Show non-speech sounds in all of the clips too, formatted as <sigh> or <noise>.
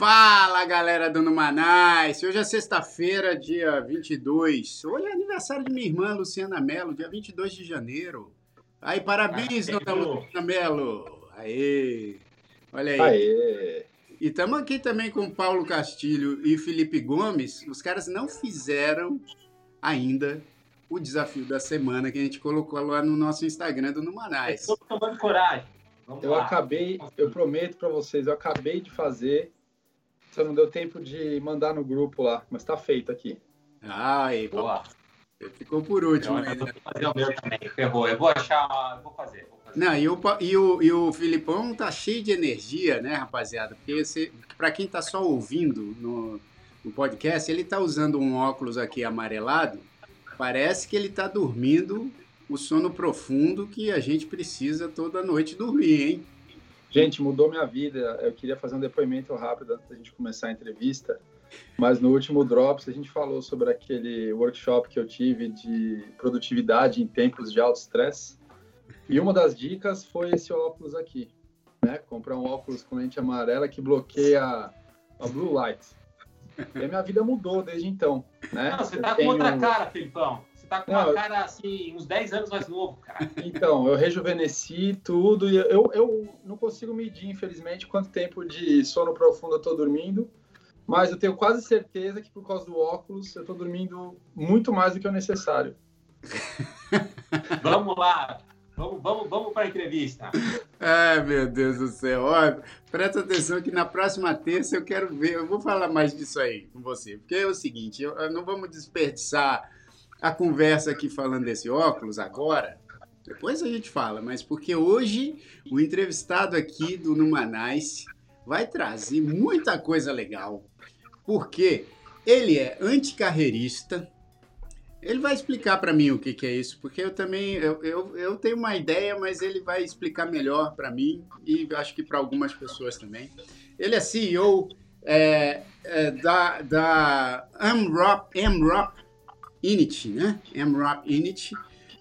Fala galera do Numanais! Hoje é sexta-feira, dia 22. Hoje é aniversário de minha irmã Luciana Mello, dia 22 de janeiro. Aí, parabéns, ah, dona Luciana Mello! Aê! Olha aí. Aê! E estamos aqui também com Paulo Castilho e Felipe Gomes. Os caras não fizeram ainda o desafio da semana que a gente colocou lá no nosso Instagram do Numanais. Estou tomando coragem. Vamos eu lá. acabei, eu prometo para vocês, eu acabei de fazer só não deu tempo de mandar no grupo lá, mas tá feito aqui. Ai, boa. Ficou por último. Eu, eu vou fazer o meu também, ferrou. Eu vou achar, eu vou fazer. Vou fazer. Não, e o, e, o, e o Filipão tá cheio de energia, né, rapaziada? Porque para quem tá só ouvindo no, no podcast, ele tá usando um óculos aqui amarelado. Parece que ele tá dormindo o sono profundo que a gente precisa toda noite dormir, hein? Gente, mudou minha vida. Eu queria fazer um depoimento rápido antes da gente começar a entrevista. Mas no último Drops a gente falou sobre aquele workshop que eu tive de produtividade em tempos de alto estresse. E uma das dicas foi esse óculos aqui, né? Comprar um óculos com lente amarela que bloqueia a blue light. E a minha vida mudou desde então, né? Não, você tá com outra cara, Felipão tá com não, uma cara assim, uns 10 anos mais novo, cara. Então, eu rejuvenesci tudo e eu, eu não consigo medir, infelizmente, quanto tempo de sono profundo eu tô dormindo, mas eu tenho quase certeza que por causa do óculos eu tô dormindo muito mais do que o necessário. <laughs> vamos lá, Vamos, vamos, vamos para a entrevista. Ai, meu Deus do céu. Ó, presta atenção que na próxima terça eu quero ver, eu vou falar mais disso aí com você. Porque é o seguinte, eu, eu não vamos desperdiçar a conversa aqui falando desse óculos agora, depois a gente fala, mas porque hoje o entrevistado aqui do Numanais vai trazer muita coisa legal, porque ele é anticarreirista, ele vai explicar para mim o que, que, é isso, porque eu também eu, eu, eu tenho uma ideia, mas ele vai explicar melhor para mim e acho que para algumas pessoas também. Ele é CEO é, é, da, da AMROP, AMROP Init, né? MRAP Init,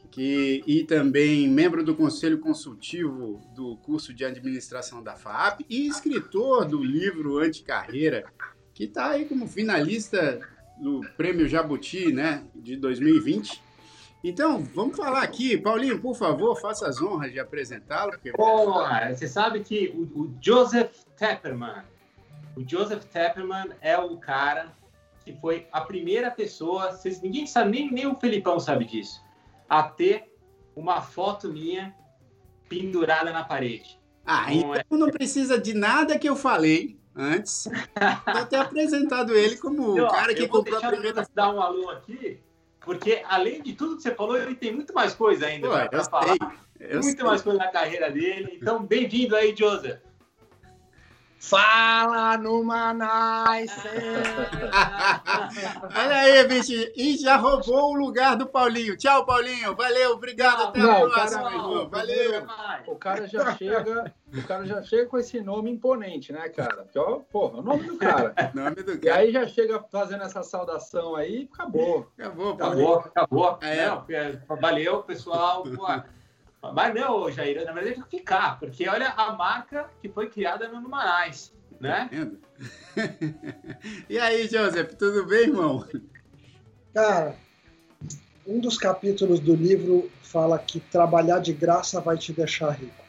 que, e também membro do Conselho Consultivo do curso de Administração da FAP e escritor do livro Anticarreira, que está aí como finalista do Prêmio Jabuti, né, de 2020. Então, vamos falar aqui. Paulinho, por favor, faça as honras de apresentá-lo. Porque... Você sabe que o, o Joseph Tepperman, o Joseph Tepperman é o cara que foi a primeira pessoa, vocês, ninguém sabe, nem, nem o Felipão sabe disso, a ter uma foto minha pendurada na parede. Ah, então é... não precisa de nada que eu falei antes. <laughs> Vou ter apresentado ele como o cara que comprou a primeira. dar um alô aqui, porque além de tudo que você falou, ele tem muito mais coisa ainda para falar. muito sei. mais coisa na carreira dele. Então, bem-vindo aí, Joseph. Fala no Manais! Olha aí, bicho, e já roubou o lugar do Paulinho. Tchau, Paulinho. Valeu, obrigado. Até não, a próxima, cara, irmão. Valeu. O cara já chega, o cara já chega com esse nome imponente, né, cara? Porque, ó, porra, o nome do cara. <laughs> nome do cara. E aí já chega fazendo essa saudação aí, acabou. Acabou, acabou. Acabou. É. Não, valeu, pessoal. Mas não, Jair, na verdade tem que ficar, porque olha a marca que foi criada no Numanais, né? Tá <laughs> e aí, Joseph, tudo bem, irmão? Cara, um dos capítulos do livro fala que trabalhar de graça vai te deixar rico.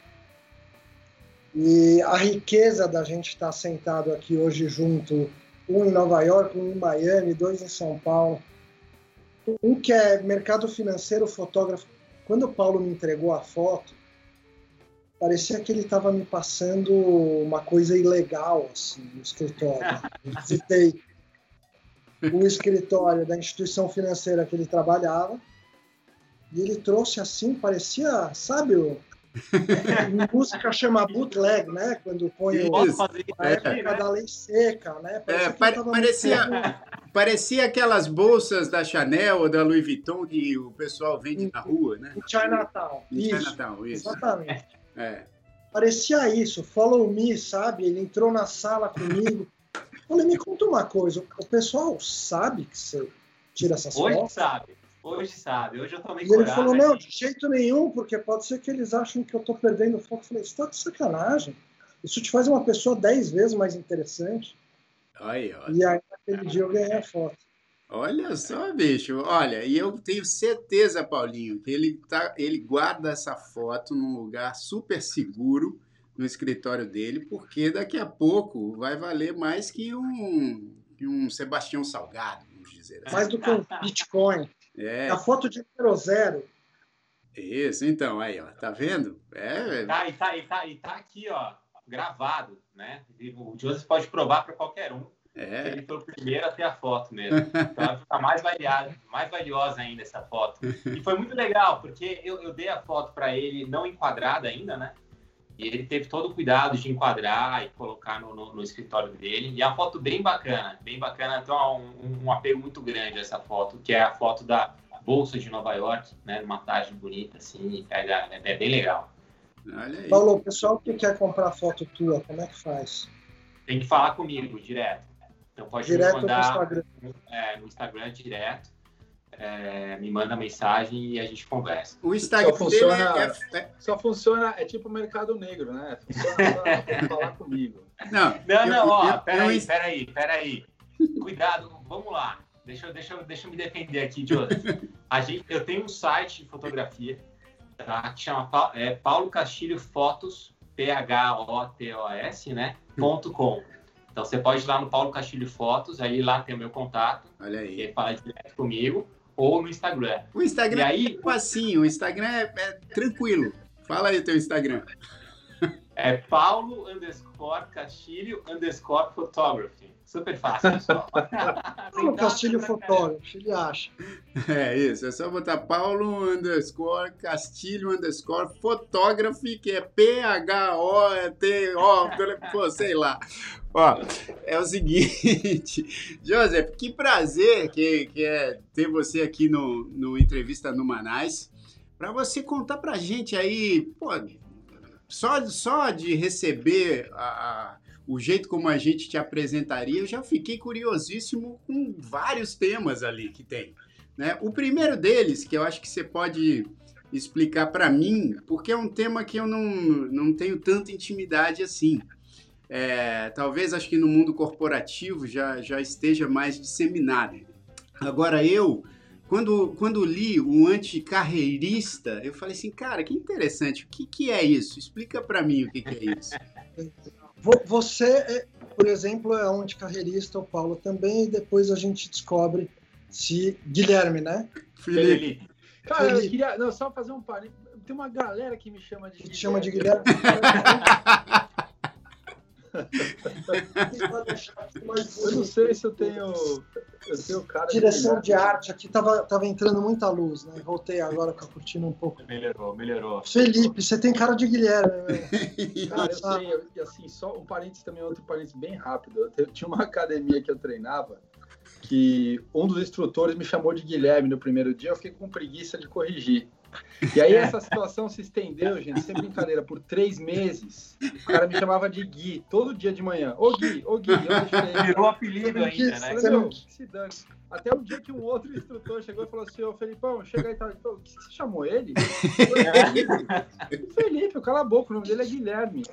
E a riqueza da gente estar tá sentado aqui hoje junto, um em Nova York, um em Miami, dois em São Paulo, um que é mercado financeiro, fotógrafo quando o Paulo me entregou a foto, parecia que ele estava me passando uma coisa ilegal assim, no escritório. <laughs> Eu visitei o escritório da instituição financeira que ele trabalhava e ele trouxe assim, parecia, sabe, o, <laughs> música chama bootleg, né? Quando põe o, a época é. da lei seca, né? Parecia, é, pare, parecia, parecia, aquelas bolsas da Chanel ou da Louis Vuitton que o pessoal vende na rua, né? Em Chinatown. Em isso, Chinatown, isso. Exatamente. É. Parecia isso, follow me, sabe? Ele entrou na sala comigo. Falei, me conta uma coisa, o pessoal sabe que você tira essas Hoje fotos? Hoje sabe. Hoje sabe, hoje eu tomei E ele falou, não, de jeito nenhum, porque pode ser que eles achem que eu estou perdendo foco. Eu falei, isso tá de sacanagem. Isso te faz uma pessoa dez vezes mais interessante. Aí, ó. E aí, naquele dia, eu ganhei a foto. Olha só, bicho. Olha, e eu tenho certeza, Paulinho, que ele, tá, ele guarda essa foto num lugar super seguro no escritório dele, porque daqui a pouco vai valer mais que um, que um Sebastião Salgado, vamos dizer assim. Mais do que um Bitcoin. É, A foto de zero zero. isso, então, aí, ó, tá vendo? É, Tá, e, tá, e, tá, e tá aqui, ó, gravado, né? E O Joseph pode provar para qualquer um. é, Ele foi o primeiro a ter a foto mesmo. Então vai ficar mais, valiosa, mais valiosa ainda essa foto. E foi muito legal, porque eu, eu dei a foto para ele não enquadrada ainda, né? E ele teve todo o cuidado de enquadrar e colocar no, no, no escritório dele. E é uma foto bem bacana, bem bacana. Então, um, um apego muito grande essa foto, que é a foto da Bolsa de Nova York, né? Uma tarde bonita, assim, pega, é, é bem legal. Olha aí. Paulo, o pessoal que quer comprar foto tua, como é que faz? Tem que falar comigo direto. Então pode Direto me no mandar Instagram. é, no Instagram direto. É, me manda mensagem e a gente conversa. O Instagram Só dele funciona- é, é- Só funciona, é tipo o mercado negro, né? Funciona pra, falar <laughs> comigo. Não, Não, eu- não, ó, eu- eu- peraí, peraí, peraí. Cuidado, vamos lá. Deixa, eu- deixa, eu- deixa eu me defender aqui, Joseph. <laughs> A gente, eu tenho um site de fotografia, tá? Que chama é, Paulo Castilho Fotos, P-H-O-T-O-S, né? Ponto .com. Então você pode ir lá no Paulo Castilho Fotos, aí lá tem o meu contato, olha aí. aí fala direto comigo, ou no Instagram. O Instagram E aí- é facinho, o Instagram é, é tranquilo. Fala aí o teu Instagram. É Paulo underscore Castilho underscore photography. Super fácil, pessoal. <laughs> Paulo Castilho Fotógrafo, ele acha. É isso, é só botar Paulo underscore Castilho underscore Photography, que é P-H-O-T-O, pô, sei lá. Ó, é o seguinte, <laughs> Joseph, que prazer que, que é ter você aqui no, no Entrevista no Manais, para você contar pra gente aí, pô, só, só de receber a- a- o jeito como a gente te apresentaria, eu já fiquei curiosíssimo com vários temas ali que tem. Né? O primeiro deles, que eu acho que você pode explicar para mim, porque é um tema que eu não, não tenho tanta intimidade assim. É, talvez acho que no mundo corporativo já, já esteja mais disseminado. Agora eu, quando, quando li o anticarreirista, eu falei assim, cara, que interessante, o que, que é isso? Explica para mim o que, que é isso. <laughs> Vo- Você, é, por exemplo, é um anticarreirista, o Paulo também, e depois a gente descobre se. Guilherme, né? Felipe, Felipe. Cara, eu Felipe. queria não, só fazer um parênteses. Tem uma galera que me chama de. Que te chama de Guilherme. <laughs> Eu não sei se eu tenho. Eu tenho cara Direção Guilherme. de arte, aqui tava, tava entrando muita luz, né? Voltei agora com a cortina um pouco. Melhorou, melhorou. Felipe, você tem cara de Guilherme, né? <laughs> Cara, eu e assim, só um parênteses também, outro parênteses bem rápido. Eu tinha uma academia que eu treinava que um dos instrutores me chamou de Guilherme no primeiro dia, eu fiquei com preguiça de corrigir. E aí essa situação se estendeu, gente, sem brincadeira, por três meses. O cara me chamava de Gui, todo dia de manhã. Ô Gui, ô Gui, eu deixei. Virou apelido não ainda, né? Meu, se dane. Até o dia que um outro instrutor chegou e falou assim, ô Felipão, chega aí, tá, Pô, que você chamou ele? Eu <laughs> Felipe, cala a boca, o nome dele é Guilherme.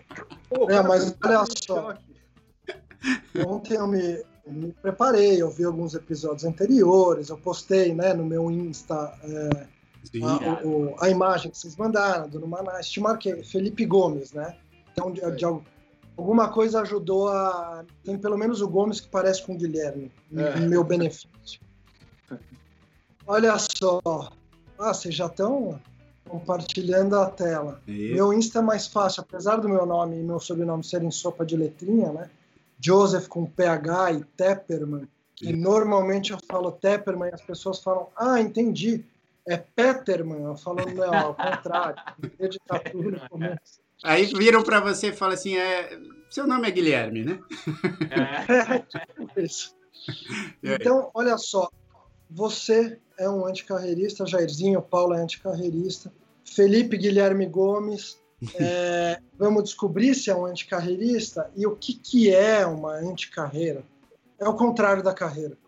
Pô, o É, cara mas olha só. choque. Ontem eu me, me preparei, eu vi alguns episódios anteriores, eu postei né, no meu Insta é, a, o- a imagem que vocês mandaram do Numanais. Te marquei, Felipe Gomes, né? Então, de, de al- alguma coisa ajudou a. Tem pelo menos o Gomes que parece com o Guilherme, É. meu benefício. <laughs> Olha só. Ah, vocês já estão compartilhando a tela. E- Meu Insta é mais fácil, apesar do meu nome e meu sobrenome serem sopa de letrinha, né? Joseph com PH e Tepperman, que normalmente eu falo Tepperman e as pessoas falam, ah, entendi, é Peterman. Eu falo, não, ao contrário, no começo. Aí viram para você e falam assim, é, seu nome é Guilherme, né? É, Isso. <laughs> Aí? Então, olha só, você é um anticarreirista, Jairzinho, Paulo é anticarreirista, Felipe Guilherme Gomes, é, <laughs> vamos descobrir se é um anticarreirista e o que, que é uma anticarreira. É o contrário da carreira.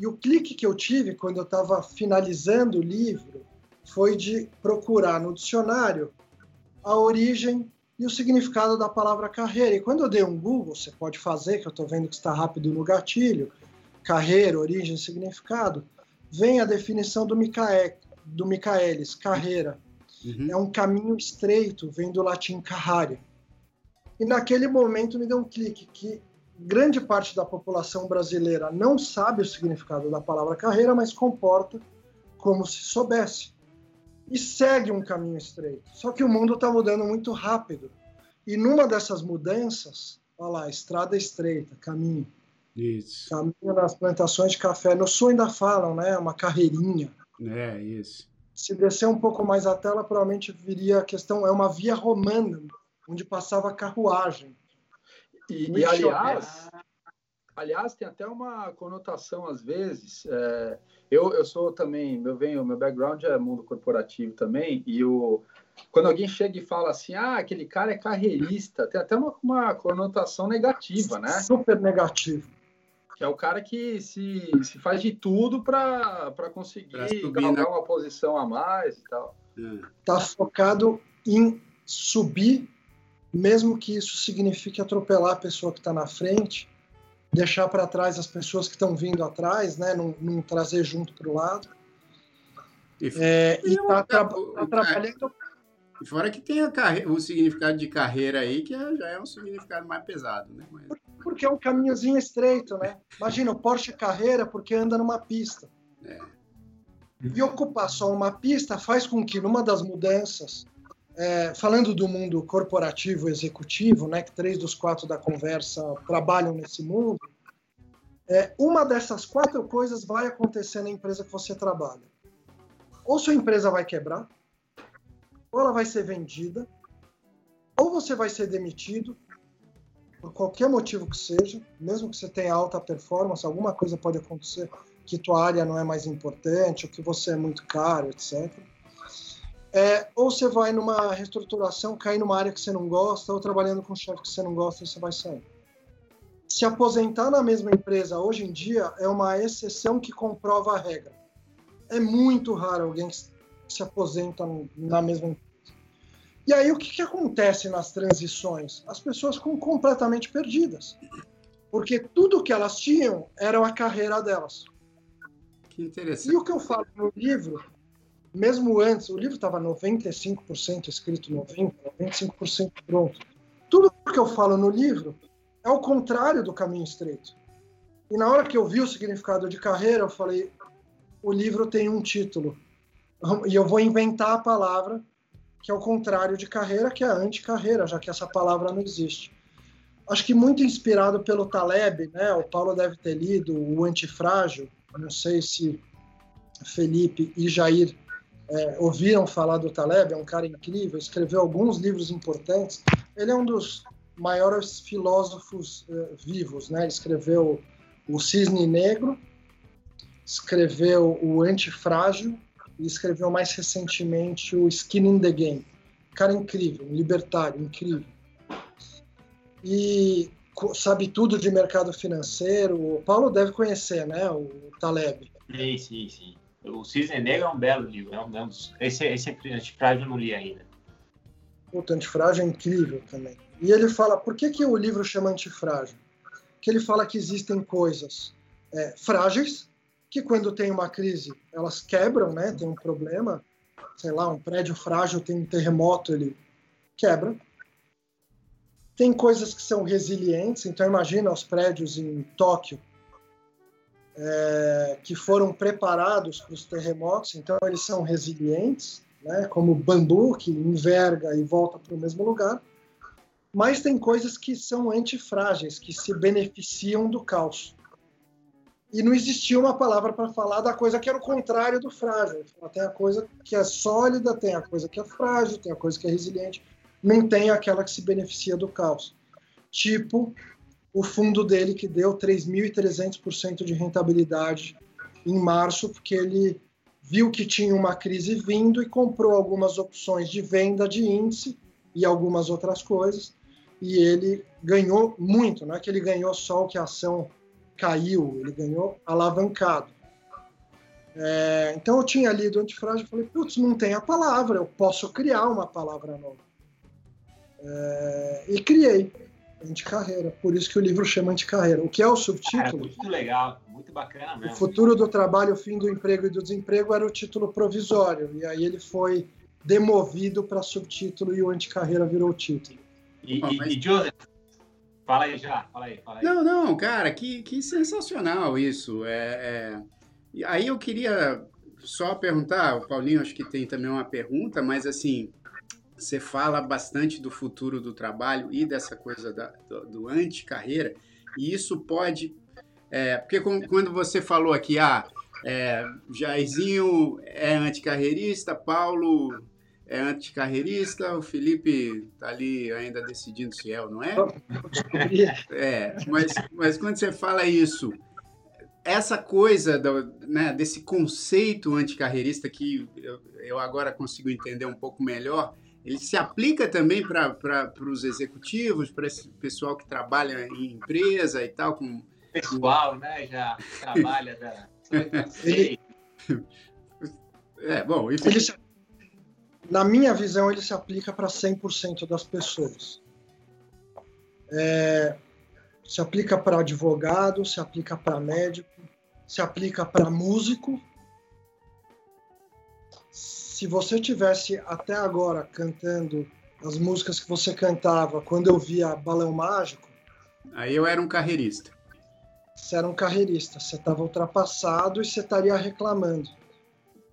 E o clique que eu tive quando eu estava finalizando o livro foi de procurar no dicionário a origem e o significado da palavra carreira. E quando eu dei um Google, você pode fazer, que eu estou vendo que está rápido no gatilho, carreira, origem, significado, vem a definição do, Micael, do Michaelis, carreira. Uhum. É um caminho estreito, vem do latim carrare. E naquele momento me deu um clique que grande parte da população brasileira não sabe o significado da palavra carreira, mas comporta como se soubesse. E segue um caminho estreito. Só que o mundo está mudando muito rápido. E numa dessas mudanças, olha lá, estrada estreita, caminho. Isso. Caminho nas plantações de café. No sul ainda falam, né? Uma carreirinha. É, isso. Se descer um pouco mais a tela, provavelmente viria a questão, é uma via romana, onde passava carruagem. E, e aliás, aliás, tem até uma conotação às vezes. É, eu, eu sou também, meu venho, meu background é mundo corporativo também, e o quando alguém chega e fala assim, ah, aquele cara é carreirista, tem até uma, uma conotação negativa, né? Super negativo. Que é o cara que se, se faz de tudo para conseguir ganhar uma posição a mais e tal. Está focado em subir mesmo que isso signifique atropelar a pessoa que está na frente, deixar para trás as pessoas que estão vindo atrás, né? não, não trazer junto para o lado. E é, tra tá trabalhando. E fora que tem carreira, o significado de carreira aí, que é, já é um significado mais pesado, né? Mas... Porque é um caminhozinho estreito, né? Imagina, o Porsche Carreira porque anda numa pista. É. E ocupar só uma pista faz com que, numa das mudanças é, falando do mundo corporativo executivo, né, que três dos quatro da conversa trabalham nesse mundo, é, uma dessas quatro coisas vai acontecer na empresa que você trabalha. Ou sua empresa vai quebrar, ou ela vai ser vendida, ou você vai ser demitido, por qualquer motivo que seja, mesmo que você tenha alta performance, alguma coisa pode acontecer que tua área não é mais importante, ou que você é muito caro, etc. É, ou você vai numa reestruturação, cair numa área que você não gosta, ou trabalhando com um chefe que você não gosta você vai sair. Se aposentar na mesma empresa hoje em dia é uma exceção que comprova a regra. É muito raro alguém que se aposenta na mesma empresa. E aí o que, que acontece nas transições? As pessoas ficam completamente perdidas. Porque tudo que elas tinham era a carreira delas. Que interessante. E o que eu falo no livro mesmo antes, o livro estava 95% escrito 90%, 95% pronto. Tudo que eu falo no livro é o contrário do caminho estreito. E na hora que eu vi o significado de carreira, eu falei: o livro tem um título. E eu vou inventar a palavra que é o contrário de carreira, que é anti-carreira, já que essa palavra não existe. Acho que muito inspirado pelo Taleb, né? O Paulo deve ter lido o Antifrágil. Não sei se Felipe e Jair é, ouviram falar do Taleb, é um cara incrível, escreveu alguns livros importantes. Ele é um dos maiores filósofos é, vivos, né? Ele escreveu o Cisne Negro, escreveu o Antifrágil e escreveu mais recentemente o Skin in the Game. Cara incrível, um libertário, incrível. E sabe tudo de mercado financeiro. O Paulo deve conhecer, né? O Taleb. Sim, sim, sim. O Cisne Negro é um belo livro. É um, é um esse, esse Antifrágil eu não li ainda. O Antifrágil é incrível também. E ele fala, por que, que o livro chama Antifrágil? Que ele fala que existem coisas é, frágeis, que quando tem uma crise, elas quebram, né? Tem um problema, sei lá, um prédio frágil, tem um terremoto, ele quebra. Tem coisas que são resilientes, então imagina os prédios em Tóquio, é, que foram preparados para os terremotos, então eles são resilientes, né, como bambu, que enverga e volta para o mesmo lugar. Mas tem coisas que são antifrágeis, que se beneficiam do caos. E não existia uma palavra para falar da coisa que era o contrário do frágil. Tem a coisa que é sólida, tem a coisa que é frágil, tem a coisa que é resiliente. Não tem aquela que se beneficia do caos. Tipo o fundo dele que deu 3.300% de rentabilidade em março, porque ele viu que tinha uma crise vindo e comprou algumas opções de venda de índice e algumas outras coisas, e ele ganhou muito, não é que ele ganhou só o que a ação caiu, ele ganhou alavancado. É, então eu tinha lido antifrágil e falei, putz, não tem a palavra, eu posso criar uma palavra nova. É, e criei Anticarreira, por isso que o livro chama Anticarreira. O que é o subtítulo? Cara, muito legal, muito bacana mesmo. O futuro do trabalho, o fim do emprego e do desemprego era o título provisório, e aí ele foi demovido para subtítulo e o Anticarreira virou o título. E, oh, mas... e Joseph, fala aí já, fala aí, fala aí. Não, não, cara, que, que sensacional isso. É, é... Aí eu queria só perguntar, o Paulinho acho que tem também uma pergunta, mas assim, você fala bastante do futuro do trabalho e dessa coisa da, do, do anti-carreira, e isso pode. É, porque quando você falou aqui, ah, é, Jairzinho é anticarreirista, Paulo é anticarreirista, o Felipe tá ali ainda decidindo se é ou não é. É, mas, mas quando você fala isso, essa coisa do, né, desse conceito anticarreirista que eu, eu agora consigo entender um pouco melhor, ele se aplica também para os executivos, para esse pessoal que trabalha em empresa e tal. Com... Pessoal, né? Já trabalha. Já... é, bom, enfim. Ele se... Na minha visão, ele se aplica para 100% das pessoas. É... se aplica para advogado, se aplica para médico, se aplica para músico, se você tivesse até agora cantando as músicas que você cantava quando eu via Balão Mágico. Aí eu era um carreirista. Você era um carreirista, você estava ultrapassado e você estaria reclamando.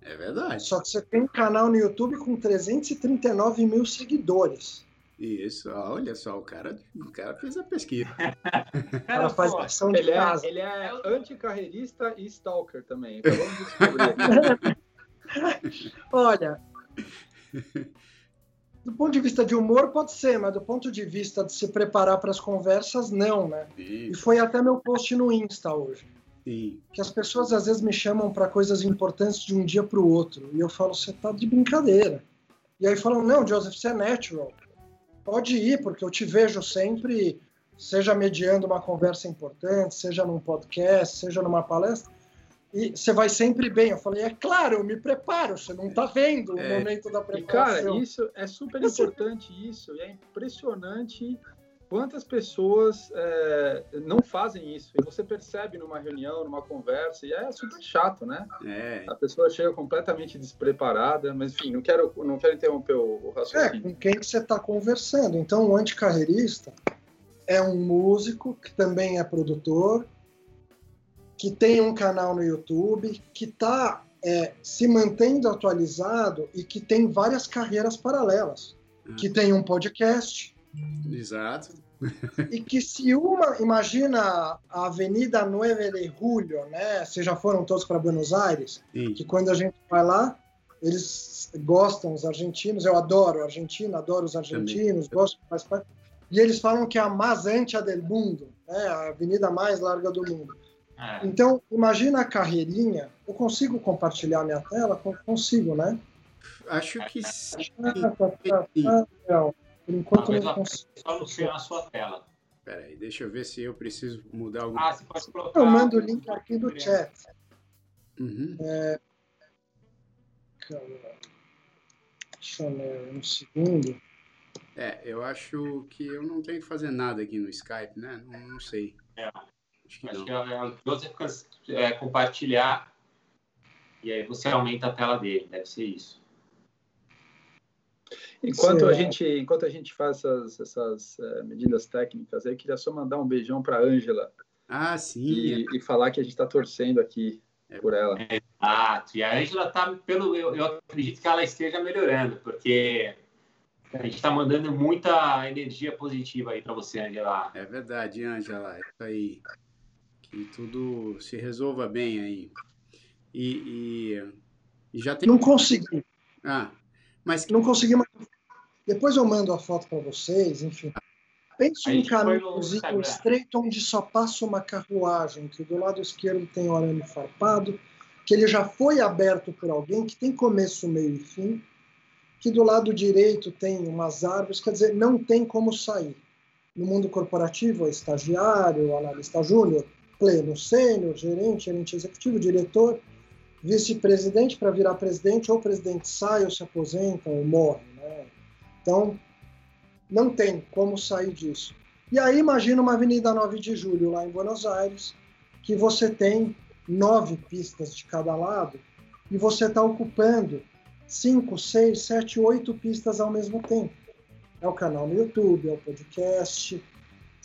É verdade. Só que você tem um canal no YouTube com 339 mil seguidores. Isso, olha só, o cara, o cara fez a pesquisa. <laughs> o cara faz ação de ele é, casa. É, ele é anticarreirista e stalker também. <laughs> Acabamos de descobrir. Olha, do ponto de vista de humor pode ser, mas do ponto de vista de se preparar para as conversas, não, né? Sim. E foi até meu post no Insta hoje. Sim. Que as pessoas às vezes me chamam para coisas importantes de um dia para o outro. E eu falo, você tá de brincadeira. E aí falam, não, Joseph, você é natural. Pode ir, porque eu te vejo sempre, seja mediando uma conversa importante, seja num podcast, seja numa palestra e você vai sempre bem. Eu falei, é claro, eu me preparo, você não está vendo o é, momento da preparação. E, cara, isso é super importante isso, e é impressionante quantas pessoas é, não fazem isso. E você percebe numa reunião, numa conversa, e é super chato, né? É. A pessoa chega completamente despreparada, mas enfim, não quero, não quero interromper o, o raciocínio. É, com quem você está conversando. Então, o anticarreirista é um músico que também é produtor, que tem um canal no YouTube, que está é, se mantendo atualizado e que tem várias carreiras paralelas, ah. que tem um podcast. Exato. <laughs> e que se uma, imagina a Avenida 9 de Julio, né? Vocês já foram todos para Buenos Aires? Sim. Que quando a gente vai lá, eles gostam, os argentinos, eu adoro a Argentina, adoro os argentinos, Também. gosto, faz parte. E eles falam que é a mais ancha del mundo, né? a avenida mais larga do mundo. É. Então, imagina a carreirinha. Eu consigo compartilhar minha tela? Consigo, né? Acho que sim. Ah, tá, tá, tá, não. Por enquanto não, consigo. Só no seu, na sua tela. Peraí, deixa eu ver se eu preciso mudar alguma coisa. Ah, você pode colocar. Eu mando o link aqui do chat. Uhum. É... Deixa eu ver um segundo. É, eu acho que eu não tenho que fazer nada aqui no Skype, né? Não, não sei. É. Acho que, Acho que é, você é, compartilhar e aí você aumenta a tela dele, deve ser isso. Enquanto a gente, enquanto a gente faz essas, essas uh, medidas técnicas, eu queria só mandar um beijão para Ângela. Ah, sim. E, e, falar que a gente está torcendo aqui é, por ela. Exato. E a Ângela está pelo, eu, eu acredito que ela esteja melhorando, porque a gente está mandando muita energia positiva aí para você, Angela. É verdade, Angela. É isso aí que tudo se resolva bem aí. E, e, e já tem. Não consegui. Ah, mas não consegui. Mas... Depois eu mando a foto para vocês, enfim. Pense um caminhozinho estreito onde só passa uma carruagem, que do lado esquerdo tem o arame farpado, que ele já foi aberto por alguém, que tem começo, meio e fim, que do lado direito tem umas árvores, quer dizer, não tem como sair. No mundo corporativo, é estagiário, analista júnior, pleno, sênior, gerente, gerente executivo, diretor, vice-presidente para virar presidente, ou o presidente sai ou se aposenta ou morre. Né? Então, não tem como sair disso. E aí imagina uma Avenida 9 de Julho lá em Buenos Aires, que você tem nove pistas de cada lado e você está ocupando cinco, seis, sete, oito pistas ao mesmo tempo. É o canal no YouTube, é o podcast,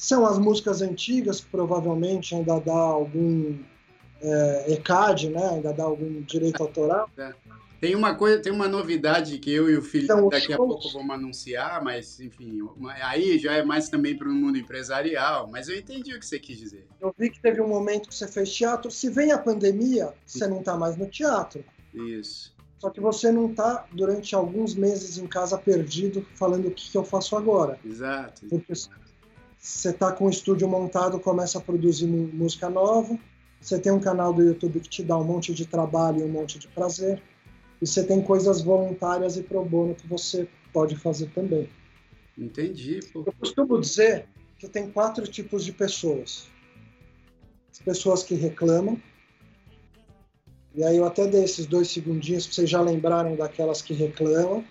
são as músicas antigas, que provavelmente ainda dá algum é, ECAD, né? ainda dá algum direito autoral. É. Tem uma coisa, tem uma novidade que eu e o Felipe então, daqui a pouco vamos anunciar, mas enfim, aí já é mais também para o mundo empresarial, mas eu entendi o que você quis dizer. Eu vi que teve um momento que você fez teatro. Se vem a pandemia, você não está mais no teatro. Isso. Só que você não está durante alguns meses em casa perdido falando o que, que eu faço agora. Exato. Porque você está com o estúdio montado, começa a produzir música nova, você tem um canal do YouTube que te dá um monte de trabalho e um monte de prazer e você tem coisas voluntárias e pro bono que você pode fazer também. Entendi. Pô. Eu costumo dizer que tem quatro tipos de pessoas. As pessoas que reclamam. E aí eu até dei esses dois segundinhos para vocês já lembrarem daquelas que reclamam.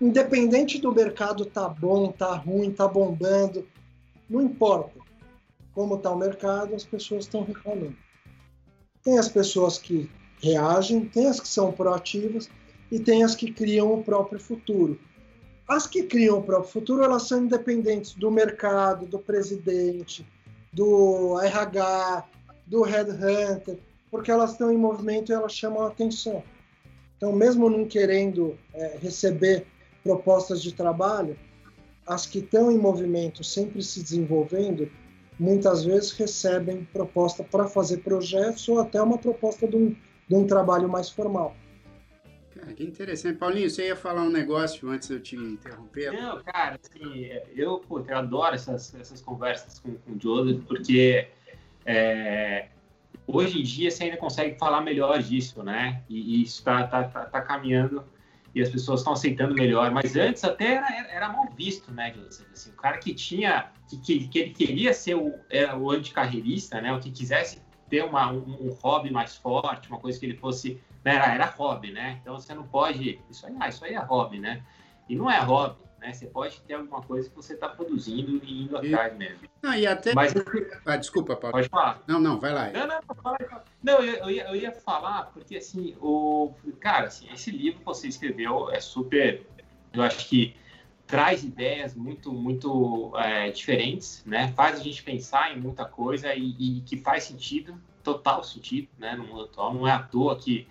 Independente do mercado tá bom, tá ruim, tá bombando, não importa como tá o mercado, as pessoas estão reclamando. Tem as pessoas que reagem, tem as que são proativas e tem as que criam o próprio futuro. As que criam o próprio futuro, elas são independentes do mercado, do presidente, do RH, do headhunter, porque elas estão em movimento e elas chamam a atenção. Então, mesmo não querendo é, receber propostas de trabalho, as que estão em movimento, sempre se desenvolvendo, muitas vezes recebem proposta para fazer projetos ou até uma proposta de um, de um trabalho mais formal. Cara, que interessante. Paulinho, você ia falar um negócio antes de eu te interromper? Não, cara, assim, eu, pô, eu adoro essas, essas conversas com, com o Joseph, porque é, hoje em dia você ainda consegue falar melhor disso, né? E, e isso está tá, tá, tá, caminhando e as pessoas estão aceitando melhor. Mas antes até era, era mal visto, né? Assim, o cara que tinha, que, que, que ele queria ser o, é, o anticarreirista, né? O que quisesse ter uma, um, um, hobby mais forte, uma coisa que ele fosse. Né, era, era hobby, né? Então você não pode. Isso aí, ah, isso aí é hobby, né? E não é hobby. Né? Você pode ter alguma coisa que você está produzindo e indo atrás mesmo. Não, e até. Mas, ah, desculpa, Paulo. Pode falar. Não, não, vai lá. Não, não, não eu, ia, eu ia falar, porque assim, o. Cara, assim, esse livro que você escreveu é super. Eu acho que traz ideias muito muito é, diferentes, né? Faz a gente pensar em muita coisa e, e, que faz sentido, total sentido, né? No mundo atual, não é à toa que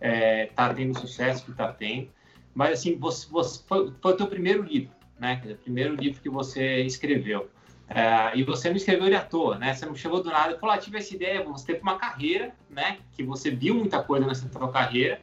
é, tá tendo o sucesso que tá tendo. Mas assim, você, você foi, foi o teu primeiro livro, né? O primeiro livro que você escreveu. É, e você não escreveu ele à toa, né? Você não chegou do nada e falou, ah, tive essa ideia, você teve uma carreira, né? Que você viu muita coisa nessa tua carreira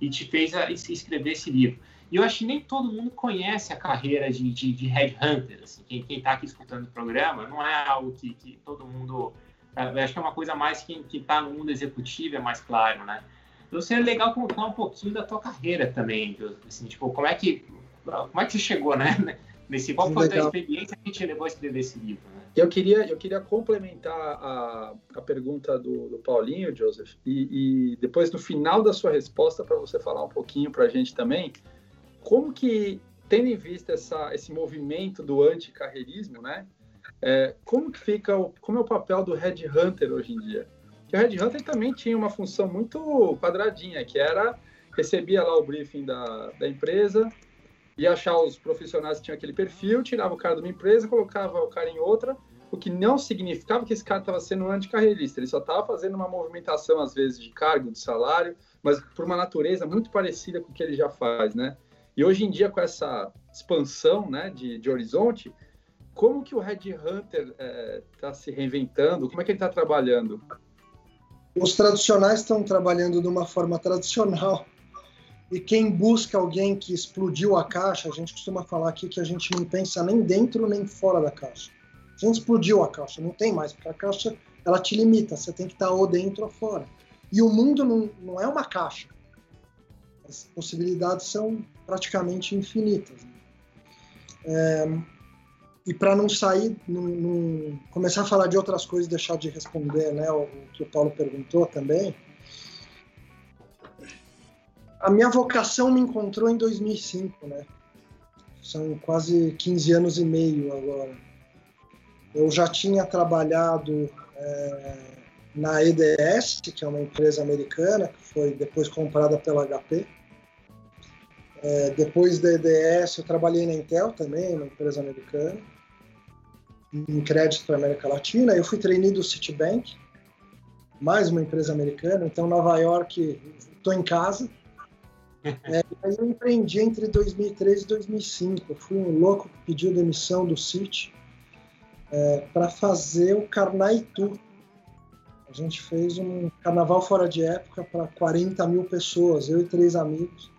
e te fez a, escrever esse livro. E eu acho que nem todo mundo conhece a carreira de, de, de headhunter. Assim. Quem está aqui escutando o programa não é algo que, que todo mundo. É, eu acho que é uma coisa mais que está no mundo executivo, é mais claro, né? Então seria legal contar um pouquinho da tua carreira também, assim, tipo, como é que como é que você chegou, né? <laughs> Nesse, qual foi a tua experiência que te levou a escrever esse livro? Né? Eu queria, eu queria complementar a, a pergunta do, do Paulinho, Joseph, e, e depois no final da sua resposta para você falar um pouquinho para a gente também, como que, tendo em vista essa, esse movimento do anticarreirismo, né? É, como que fica, o, como é o papel do Red Hunter hoje em dia? Porque o Red Hunter também tinha uma função muito quadradinha, que era recebia lá o briefing da, da empresa, ia achar os profissionais que tinham aquele perfil, tirava o cara de uma empresa, colocava o cara em outra, o que não significava que esse cara estava sendo um anticarreirista, ele só estava fazendo uma movimentação, às vezes, de cargo, de salário, mas por uma natureza muito parecida com o que ele já faz, né? E hoje em dia, com essa expansão né, de, de horizonte, como que o Red Hunter está é, tá se reinventando? Como é que ele está trabalhando? Os tradicionais estão trabalhando de uma forma tradicional. E quem busca alguém que explodiu a caixa, a gente costuma falar aqui que a gente não pensa nem dentro nem fora da caixa. A gente explodiu a caixa, não tem mais, porque a caixa ela te limita, você tem que estar ou dentro ou fora. E o mundo não, não é uma caixa. As possibilidades são praticamente infinitas. Né? É, e para não sair, não, começar a falar de outras coisas e deixar de responder né, o, o, que o Paulo perguntou também, a minha vocação me encontrou em 2005, né? são quase 15 anos e meio agora. Eu já tinha trabalhado é, na EDS, que é uma empresa americana, que foi depois comprada pela HP. É, depois da EDS, eu trabalhei na Intel também, uma empresa americana, em crédito para a América Latina. Eu fui treinado do Citibank, mais uma empresa americana. Então, Nova York, estou em casa. <laughs> É, aí eu empreendi entre 2003 e 2005. Eu fui um louco que pediu demissão do City é, para fazer o Carnaitu. A gente fez um carnaval fora de época para 40 mil pessoas, eu e três amigos.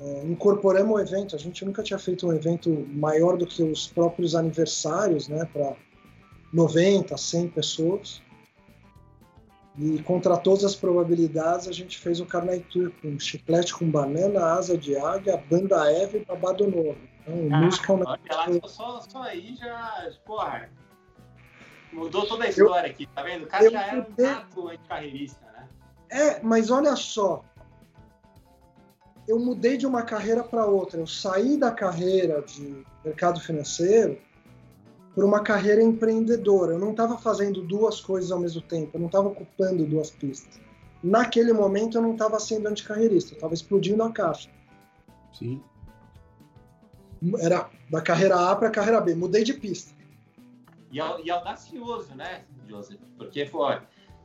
É, incorporamos o evento. A gente nunca tinha feito um evento maior do que os próprios aniversários, né, para 90, 100 pessoas. E contra todas as probabilidades, a gente fez o Carnaitu com chiclete com banana, asa de águia, banda Eva e babado novo. Então, ah, música é um só, só aí já, porra, mudou toda a história eu, aqui, tá vendo? O cara já era um nato anticarreirista, né? É, mas olha só, eu mudei de uma carreira para outra. Eu saí da carreira de mercado financeiro por uma carreira empreendedora. Eu não estava fazendo duas coisas ao mesmo tempo, eu não estava ocupando duas pistas. Naquele momento eu não estava sendo anticarreirista, eu estava explodindo a caixa. Sim. Era da carreira A para a carreira B, mudei de pista. E, e audacioso, né, Joseph? Porque, pô,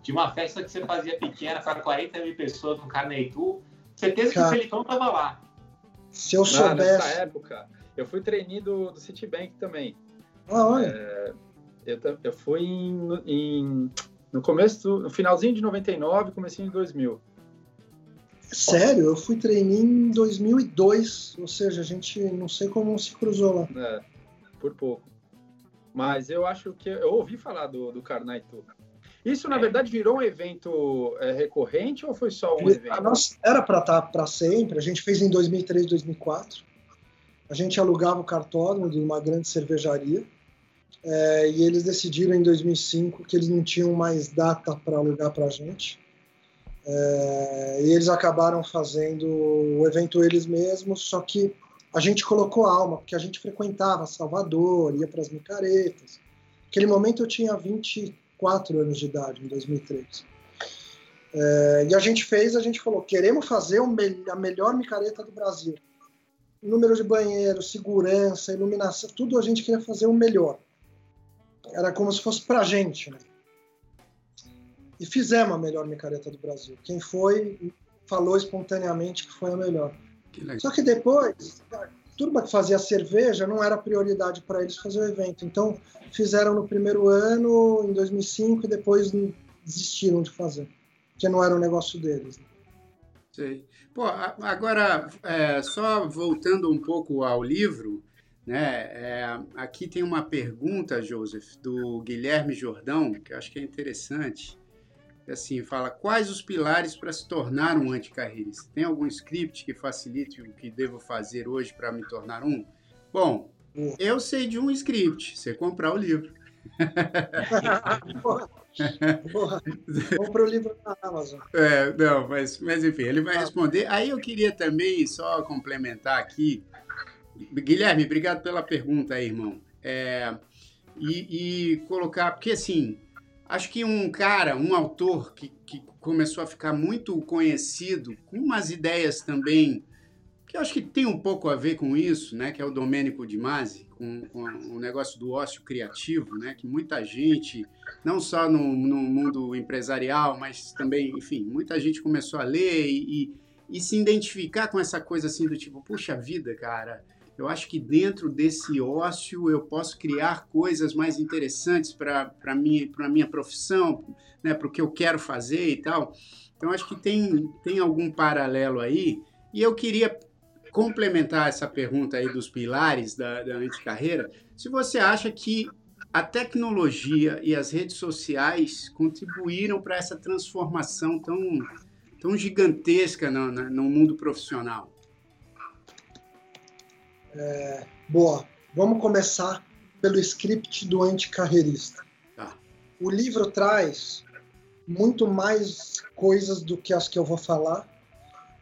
de uma festa que você fazia pequena para 40 mil pessoas no Carneitu, certeza Cara, que o Felipão estava lá. Se eu soubesse. Ah, nessa época, eu fui treinado do, do Citibank também. Ah, olha. É, eu, eu fui em, em, no começo, do, no finalzinho de 99, comecinho de 2000. Sério? Eu fui treinar em 2002, ou seja, a gente não sei como se cruzou lá. É, por pouco. Mas eu acho que eu ouvi falar do, do Carnaitu. Isso, na é. verdade, virou um evento é, recorrente ou foi só um evento? Nossa, era para estar tá, para sempre. A gente fez em 2003, 2004. A gente alugava o cartódromo de uma grande cervejaria. É, e eles decidiram em 2005 que eles não tinham mais data para alugar para a gente. É, e eles acabaram fazendo o evento eles mesmos, só que a gente colocou alma, porque a gente frequentava Salvador, ia para as micaretas. Naquele momento eu tinha 24 anos de idade, em 2003. É, e a gente fez, a gente falou, queremos fazer a melhor micareta do Brasil. Número de banheiro, segurança, iluminação, tudo a gente queria fazer o melhor era como se fosse pra gente, né? E fizemos a melhor micareta do Brasil. Quem foi falou espontaneamente que foi a melhor. Que Só que depois, turma que fazia cerveja não era prioridade para eles fazer o evento. Então, fizeram no primeiro ano, em 2005, e depois desistiram de fazer, porque não era o negócio deles. Sei. Pô, agora, é, só voltando um pouco ao livro, né? É, aqui tem uma pergunta, Joseph, do Guilherme Jordão, que eu acho que é interessante. Assim, fala, quais os pilares para se tornar um anticarreirista? Tem algum script que facilite o que devo fazer hoje para me tornar um? Bom, eu sei de um script, você comprar o livro. Compra o livro na Amazon. É, não, mas, mas enfim, ele vai responder. Aí eu queria também só complementar aqui Guilherme, obrigado pela pergunta aí, irmão. É, e, e, colocar, porque assim, acho que um cara, um autor que, que começou a ficar muito conhecido, com umas ideias também, que acho que tem um pouco a ver com isso, né? Que é o Domênico Di Masi, com, com o negócio do ócio criativo, né? Que muita gente, não só no, no mundo empresarial, mas também, enfim, muita gente começou a ler e, e, e se identificar com essa coisa assim do tipo, puxa vida, cara, eu acho que dentro desse ócio eu posso criar coisas mais interessantes para a minha, minha profissão, né, para o que eu quero fazer e tal. Então, acho que tem, tem algum paralelo aí. E eu queria complementar essa pergunta aí dos pilares da, da anticarreira. Se você acha que a tecnologia e as redes sociais contribuíram para essa transformação tão, tão gigantesca no, no mundo profissional. É, boa, vamos começar pelo script do anticarreirista. Tá. O livro traz muito mais coisas do que as que eu vou falar,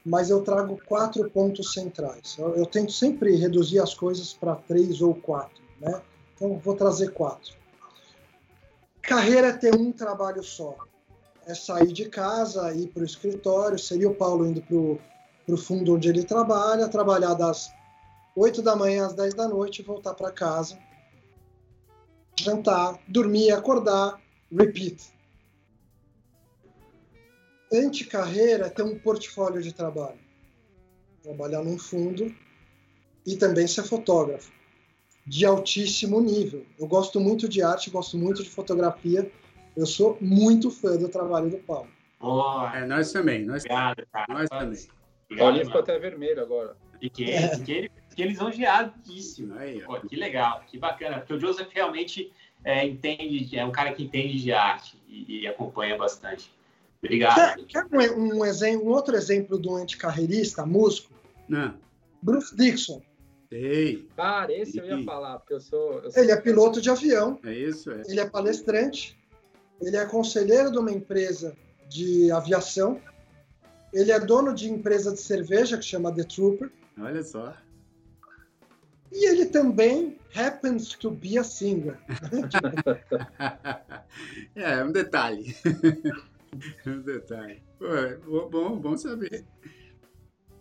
mas eu trago quatro pontos centrais. Eu, eu tento sempre reduzir as coisas para três ou quatro, né? Então vou trazer quatro. Carreira é ter um trabalho só. É sair de casa, ir para o escritório. Seria o Paulo indo para o fundo onde ele trabalha, trabalhar das 8 da manhã às 10 da noite, voltar para casa, jantar, dormir, acordar, repeat. Anticarreira é ter um portfólio de trabalho. Trabalhar num fundo e também ser fotógrafo de altíssimo nível. Eu gosto muito de arte, gosto muito de fotografia. Eu sou muito fã do trabalho do Paulo. Oh, é, nós também. Nós, obrigado, cara. Nós também. Paulinho ficou até vermelho agora. Fiquei, é. fiquei, fiquei lisonjeadíssimo. Aí, Pô, que legal, que bacana. Porque o Joseph realmente é, entende, é um cara que entende de arte e, e acompanha bastante. Obrigado. Quer, quer um, um, exemplo, um outro exemplo um anticarreirista, músico? Não. Bruce Dixon. Sei. Cara, esse eu ia falar, porque eu sou, eu sou. Ele é piloto de avião. É isso, é. Ele é palestrante. Ele é conselheiro de uma empresa de aviação. Ele é dono de empresa de cerveja que chama The Trooper. Olha só. E ele também happens to be a singer. <laughs> é, um detalhe. <laughs> um detalhe. Pô, bom, bom saber.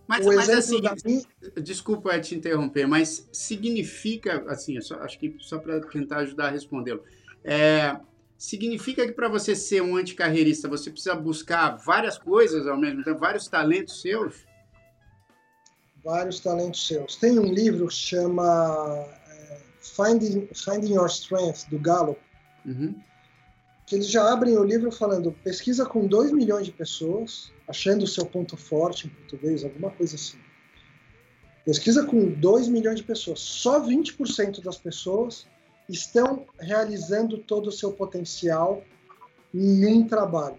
Mas, mas assim, mim... desculpa te interromper, mas significa, assim, só, acho que só para tentar ajudar a respondê-lo, é, significa que para você ser um anticarreirista, você precisa buscar várias coisas ao mesmo tempo, vários talentos seus? Vários talentos seus. Tem um livro que chama é, Finding, Finding Your Strength, do Gallup, uhum. que eles já abrem o livro falando, pesquisa com 2 milhões de pessoas, achando o seu ponto forte em português, alguma coisa assim. Pesquisa com 2 milhões de pessoas. Só 20% das pessoas estão realizando todo o seu potencial em um trabalho.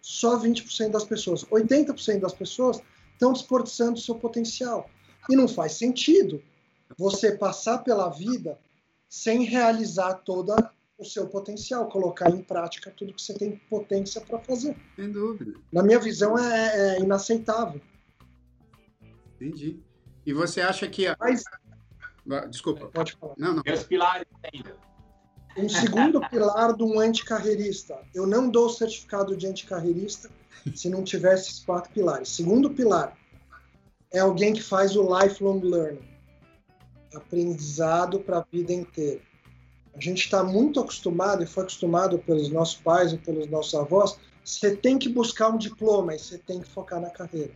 Só 20% das pessoas. 80% das pessoas estão desperdiçando o seu potencial. E não faz sentido você passar pela vida sem realizar toda o seu potencial, colocar em prática tudo que você tem potência para fazer. Sem dúvida. Na minha visão, é, é inaceitável. Entendi. E você acha que. A... Mas... Desculpa. Pode falar. Não, não. E os pilares ainda. Um segundo pilar de um anticarreirista. Eu não dou certificado de anticarreirista se não tiver esses quatro pilares. Segundo pilar é alguém que faz o lifelong learning aprendizado para a vida inteira. A gente está muito acostumado e foi acostumado pelos nossos pais e pelos nossos avós. Você tem que buscar um diploma e você tem que focar na carreira.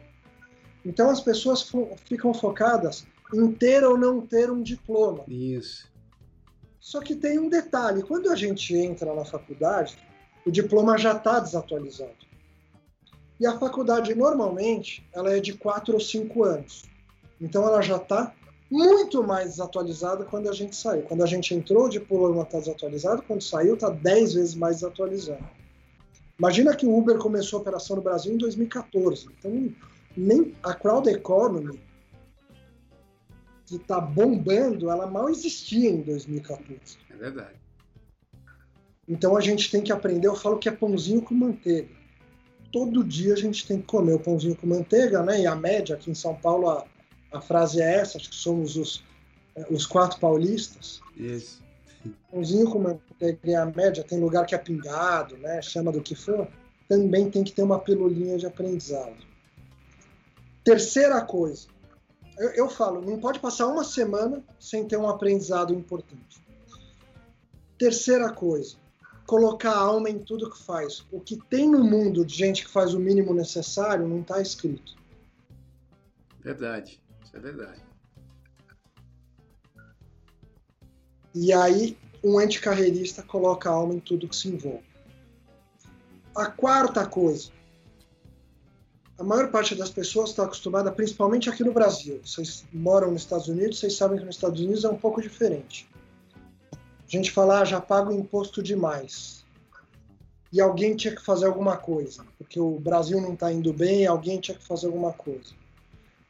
Então as pessoas fo ficam focadas em ter ou não ter um diploma. Isso. Só que tem um detalhe: quando a gente entra na faculdade, o diploma já está desatualizado. E a faculdade normalmente ela é de quatro ou cinco anos. Então ela já está muito mais desatualizada quando a gente saiu. Quando a gente entrou, o diploma está desatualizado, quando saiu, está 10 vezes mais desatualizado. Imagina que o Uber começou a operação no Brasil em 2014. Então, nem a crowd economy, que está bombando, ela mal existia em 2014. É verdade. Então a gente tem que aprender, eu falo que é pãozinho com manteiga. Todo dia a gente tem que comer o pãozinho com manteiga, né? E a média aqui em São Paulo, a a frase é essa, acho que somos os, eh, os quatro paulistas. Isso. Pãozinho com manteiga a média, tem lugar que é pingado, né? chama do que for, também tem que ter uma pilulinha de aprendizado. Terceira coisa, eu, eu falo, não pode passar uma semana sem ter um aprendizado importante. Terceira coisa, colocar alma em tudo que faz. O que tem no mundo de gente que faz o mínimo necessário não está escrito. Verdade. Isso é verdade. E aí, um anticarreirista coloca a alma em tudo que se envolve. A quarta coisa. A maior parte das pessoas está acostumada, principalmente aqui no Brasil. Vocês moram nos Estados Unidos, vocês sabem que nos Estados Unidos é um pouco diferente. A gente fala, ah, já pago imposto demais. E alguém tinha que fazer alguma coisa, porque o Brasil não está indo bem, alguém tinha que fazer alguma coisa.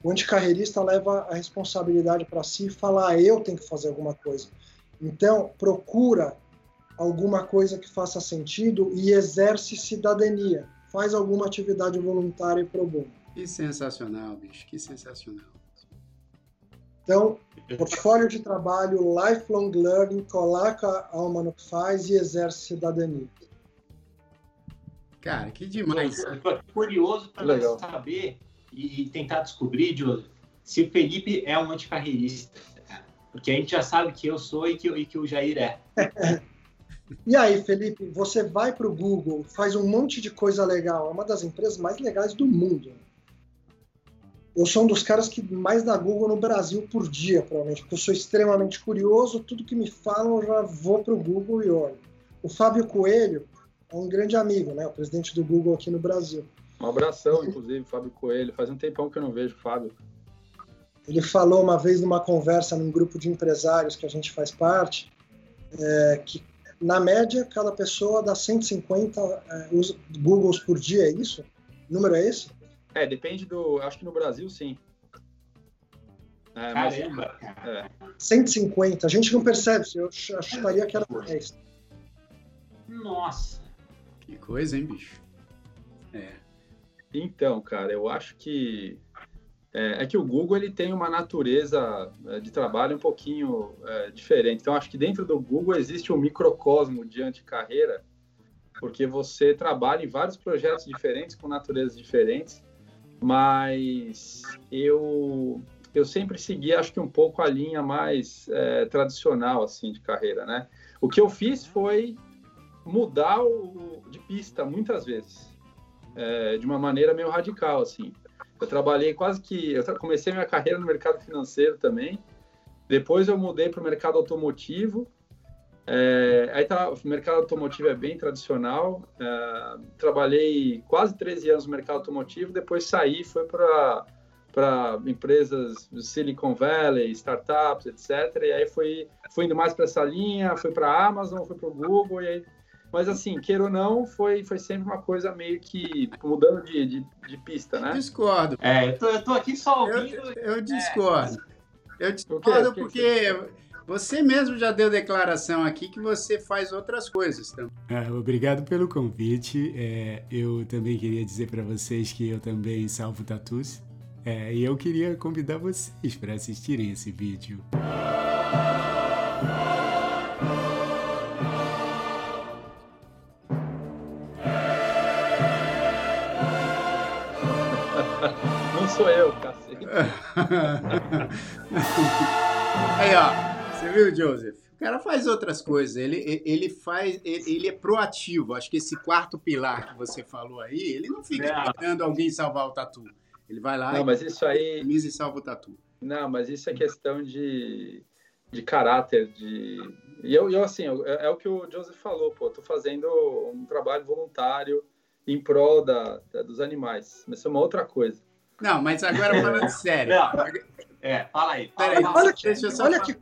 O anticarreirista leva a responsabilidade para si e fala: ah, eu tenho que fazer alguma coisa. Então, procura alguma coisa que faça sentido e exerce cidadania. Faz alguma atividade voluntária e pro bono. Que sensacional, bicho, que sensacional. Então, portfólio de trabalho, lifelong learning, coloca a alma no que faz e exerce cidadania. Cara, que demais. Eu tô curioso para saber e tentar descobrir, Joseph, se o Felipe é um anticarreirista. Porque a gente já sabe que eu sou e que, e que o Jair é. <laughs> E aí, Felipe, você vai para o Google, faz um monte de coisa legal, é uma das empresas mais legais do mundo. Eu sou um dos caras que mais dá Google no Brasil por dia, provavelmente, porque eu sou extremamente curioso, tudo que me falam eu já vou para o Google e olho. O Fábio Coelho é um grande amigo, né? O presidente do Google aqui no Brasil. Um abração, inclusive, Fábio Coelho. Faz um tempão que eu não vejo o Fábio. Ele falou uma vez numa conversa num grupo de empresários que a gente faz parte, é, que na média cada pessoa dá 150 é, Googles por dia, é isso? O número é esse? É, depende do. Acho que no Brasil sim. É, Caramba! Mas, é. 150, a gente não percebe, eu acharia que era 10. Nossa! Que coisa, hein, bicho? É. Então, cara, eu acho que é, é, que o Google ele tem uma natureza é, de trabalho um pouquinho é, diferente. Então, acho que dentro do Google existe um microcosmo de anticarreira, porque você trabalha em vários projetos diferentes, com naturezas diferentes, mas eu eu sempre segui, acho que um pouco a linha mais é, tradicional assim de carreira, né? O que eu fiz foi mudar o, de pista muitas vezes, é, de uma maneira meio radical assim. Eu trabalhei quase que. Eu comecei minha carreira no mercado financeiro também. Depois eu mudei para o mercado automotivo. É, aí tá, o mercado automotivo é bem tradicional. É, trabalhei quase 13 anos no mercado automotivo. Depois saí, foi para para empresas Silicon Valley, startups, etc. E aí fui, fui indo mais para essa linha, fui para a Amazon, fui para o Google, e aí mas assim, queira ou não, foi, foi sempre uma coisa meio que mudando de, de, de pista, né? Discordo. É, eu tô, eu tô aqui só ouvindo. Eu, eu discordo. É. Eu discordo porque você mesmo já deu declaração aqui que você faz outras coisas também. Ah, obrigado pelo convite. É, eu também queria dizer para vocês que eu também salvo tatus. É, e eu queria convidar vocês para assistirem esse vídeo. sou eu. Aí, ó. Você viu, Joseph? O cara faz outras coisas. Ele, ele faz. Ele, ele é proativo. Acho que esse quarto pilar que você falou aí, ele não fica é. esperando alguém salvar o tatu. Ele vai lá não, e, mas isso aí... e salva o tatu. Não, mas isso é questão de, de caráter, de. E eu, eu assim, é, é, o que o Joseph falou, pô. Tô fazendo um trabalho voluntário em prol da, da, dos animais. Mas isso é uma outra coisa. Não, mas agora falando <laughs> sério. Não. É, fala aí. Fala aí olha que, deixa eu só olha que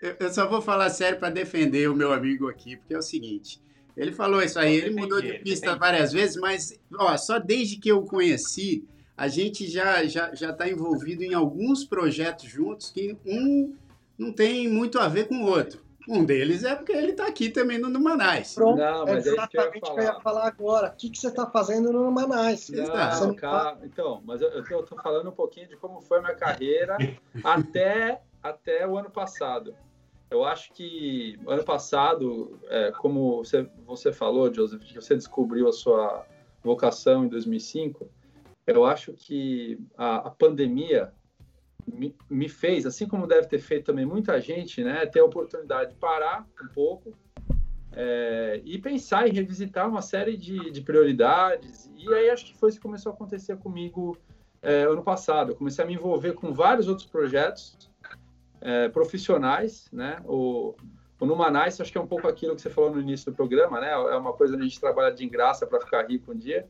eu, eu só vou falar sério para defender o meu amigo aqui, porque é o seguinte. Ele falou isso aí, ele mudou de pista várias vezes, mas ó, só desde que eu o conheci, a gente já já já está envolvido em alguns projetos juntos que um não tem muito a ver com o outro. Um deles é porque ele está aqui também no Numanais. Pronto, não, mas é exatamente o que eu ia falar agora. O que, que você está fazendo no Numanais? Não, não, tá... Então, mas eu estou falando um pouquinho de como foi a minha carreira <laughs> até, até o ano passado. Eu acho que ano passado, é, como você, você falou, Joseph, que você descobriu a sua vocação em 2005, eu acho que a, a pandemia me, me, fez, assim como deve ter feito também muita gente, né, ter a oportunidade de parar um pouco é, e pensar e revisitar uma série de, de, prioridades. E aí acho que foi isso que começou a acontecer comigo é, ano passado. Eu comecei a me envolver com vários outros projetos é, profissionais, né? O, o Numanais, acho que é um pouco aquilo que você falou no início do programa, né? É uma coisa onde a gente trabalha de graça para ficar rico um dia.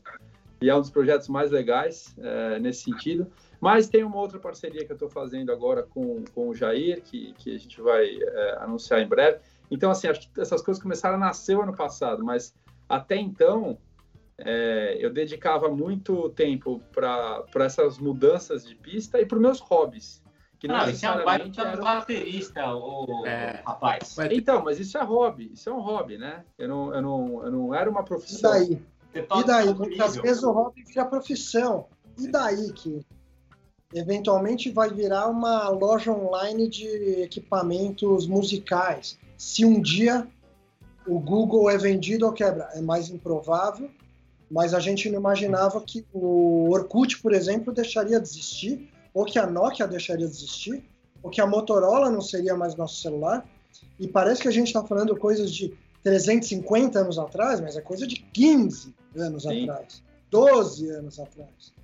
E é um dos projetos mais legais é, nesse sentido. Mas tem uma outra parceria que eu estou fazendo agora com, com o Jair, que, que a gente vai é, anunciar em breve. Então, assim, acho que essas coisas começaram a nascer ano passado, mas até então é, eu dedicava muito tempo para essas mudanças de pista e para os meus hobbies. Que não, isso é um baita era... baterista, o é. rapaz. Então, mas isso é hobby, isso é um hobby, né? Eu não, eu não, eu não era uma profissão. E daí? E daí? Muitas vezes o hobby vira profissão. e daí que eventualmente vai virar uma loja online de equipamentos musicais. Se um dia o Google é vendido ou quebra, é mais improvável, mas a gente não imaginava que o Orkut, por exemplo, deixaria de existir, ou que a Nokia deixaria de existir, ou que a Motorola não seria mais nosso celular. E parece que a gente está falando coisas de 350 anos atrás, mas é coisa de 15 anos Sim. atrás, 12 anos atrás.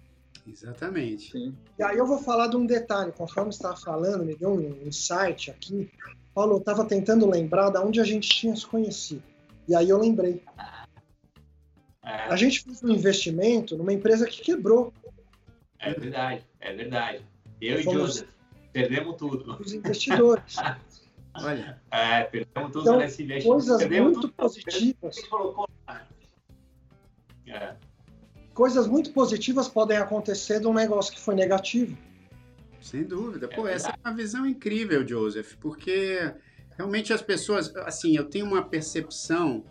Exatamente. Sim. E aí eu vou falar de um detalhe, conforme estava falando, me deu um insight aqui. Paulo, eu estava tentando lembrar de onde a gente tinha se conhecido. E aí eu lembrei. É. A gente fez um investimento numa empresa que quebrou. É verdade, é verdade. Eu e Joseph perdemos tudo. Os investidores. <laughs> Olha. É, perdemos tudo então, nesse investimento. Coisas perdemos muito tudo, positivas. É coisas muito positivas podem acontecer de um negócio que foi negativo. Sem dúvida. Pô, essa é uma visão incrível, Joseph, porque realmente as pessoas, assim, eu tenho uma percepção,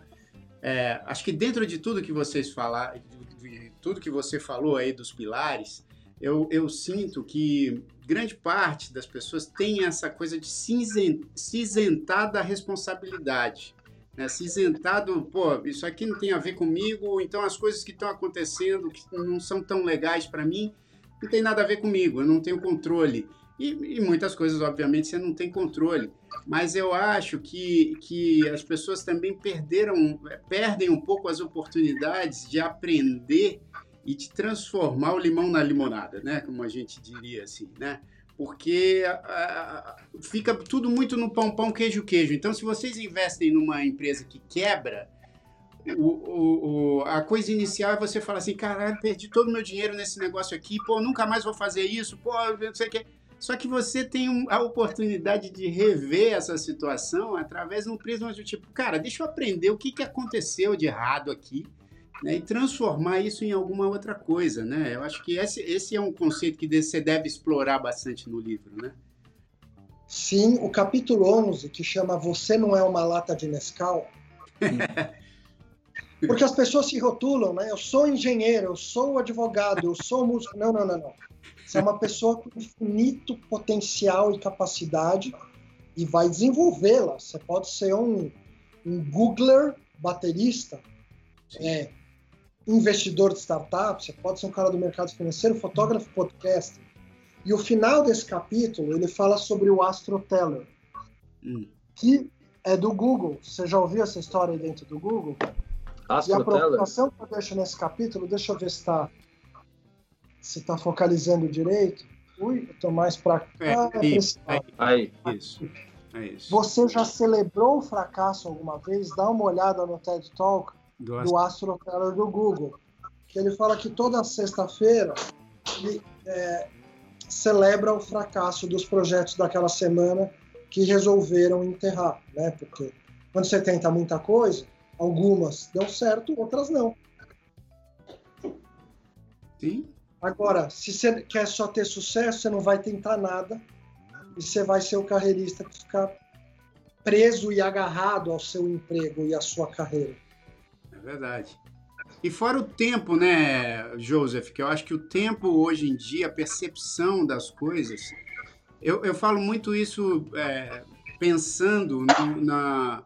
é, acho que dentro de tudo que vocês falaram, de tudo que você falou aí dos pilares, eu, eu sinto que grande parte das pessoas tem essa coisa de se isentar da responsabilidade né, se isentar do, pô, isso aqui não tem a ver comigo, então as coisas que estão acontecendo que não são tão legais para mim, não tem nada a ver comigo, eu não tenho controle. E, e, muitas coisas, obviamente, você não tem controle. Mas eu acho que, que as pessoas também perderam, perdem um pouco as oportunidades de aprender e de transformar o limão na limonada, né? Como a gente diria assim, né? Porque fica tudo muito no pão, pão, queijo, queijo. Então, se vocês investem numa empresa que quebra, o, o, o, a coisa inicial é você falar assim, caralho, perdi todo o meu dinheiro nesse negócio aqui, pô, nunca mais vou fazer isso, pô, não sei o que. Só que você tem a oportunidade de rever essa situação através de um prisma de tipo, cara, deixa eu aprender o que, que aconteceu de errado aqui, né, e transformar isso em alguma outra coisa, né? Eu acho que esse, esse é um conceito que você deve explorar bastante no livro, né? Sim, o capítulo 11, que chama Você não é uma lata de Nescau, porque as pessoas se rotulam, né? Eu sou engenheiro, eu sou advogado, eu sou músico. Não, não, não, não. Você é uma pessoa com infinito potencial e capacidade e vai desenvolvê-la. Você pode ser um, um Googler baterista, é, investidor de startup, você pode ser um cara do mercado financeiro, fotógrafo, podcast. E o final desse capítulo, ele fala sobre o AstroTeller, hum. que é do Google. Você já ouviu essa história aí dentro do Google? E a preocupação que eu deixo nesse capítulo, deixa eu ver se está se tá focalizando direito. Ui, eu tô mais para cá. É, isso, aí, isso, é isso. Você já celebrou o fracasso alguma vez? Dá uma olhada no TED Talk do, do do Google, que ele fala que toda sexta-feira ele é, celebra o fracasso dos projetos daquela semana que resolveram enterrar, né? Porque quando você tenta muita coisa, algumas dão certo, outras não. Sim. Agora, se você quer só ter sucesso, você não vai tentar nada e você vai ser o carreirista que fica preso e agarrado ao seu emprego e à sua carreira verdade. E fora o tempo, né, Joseph? Que eu acho que o tempo hoje em dia, a percepção das coisas. Eu, eu falo muito isso é, pensando no, na,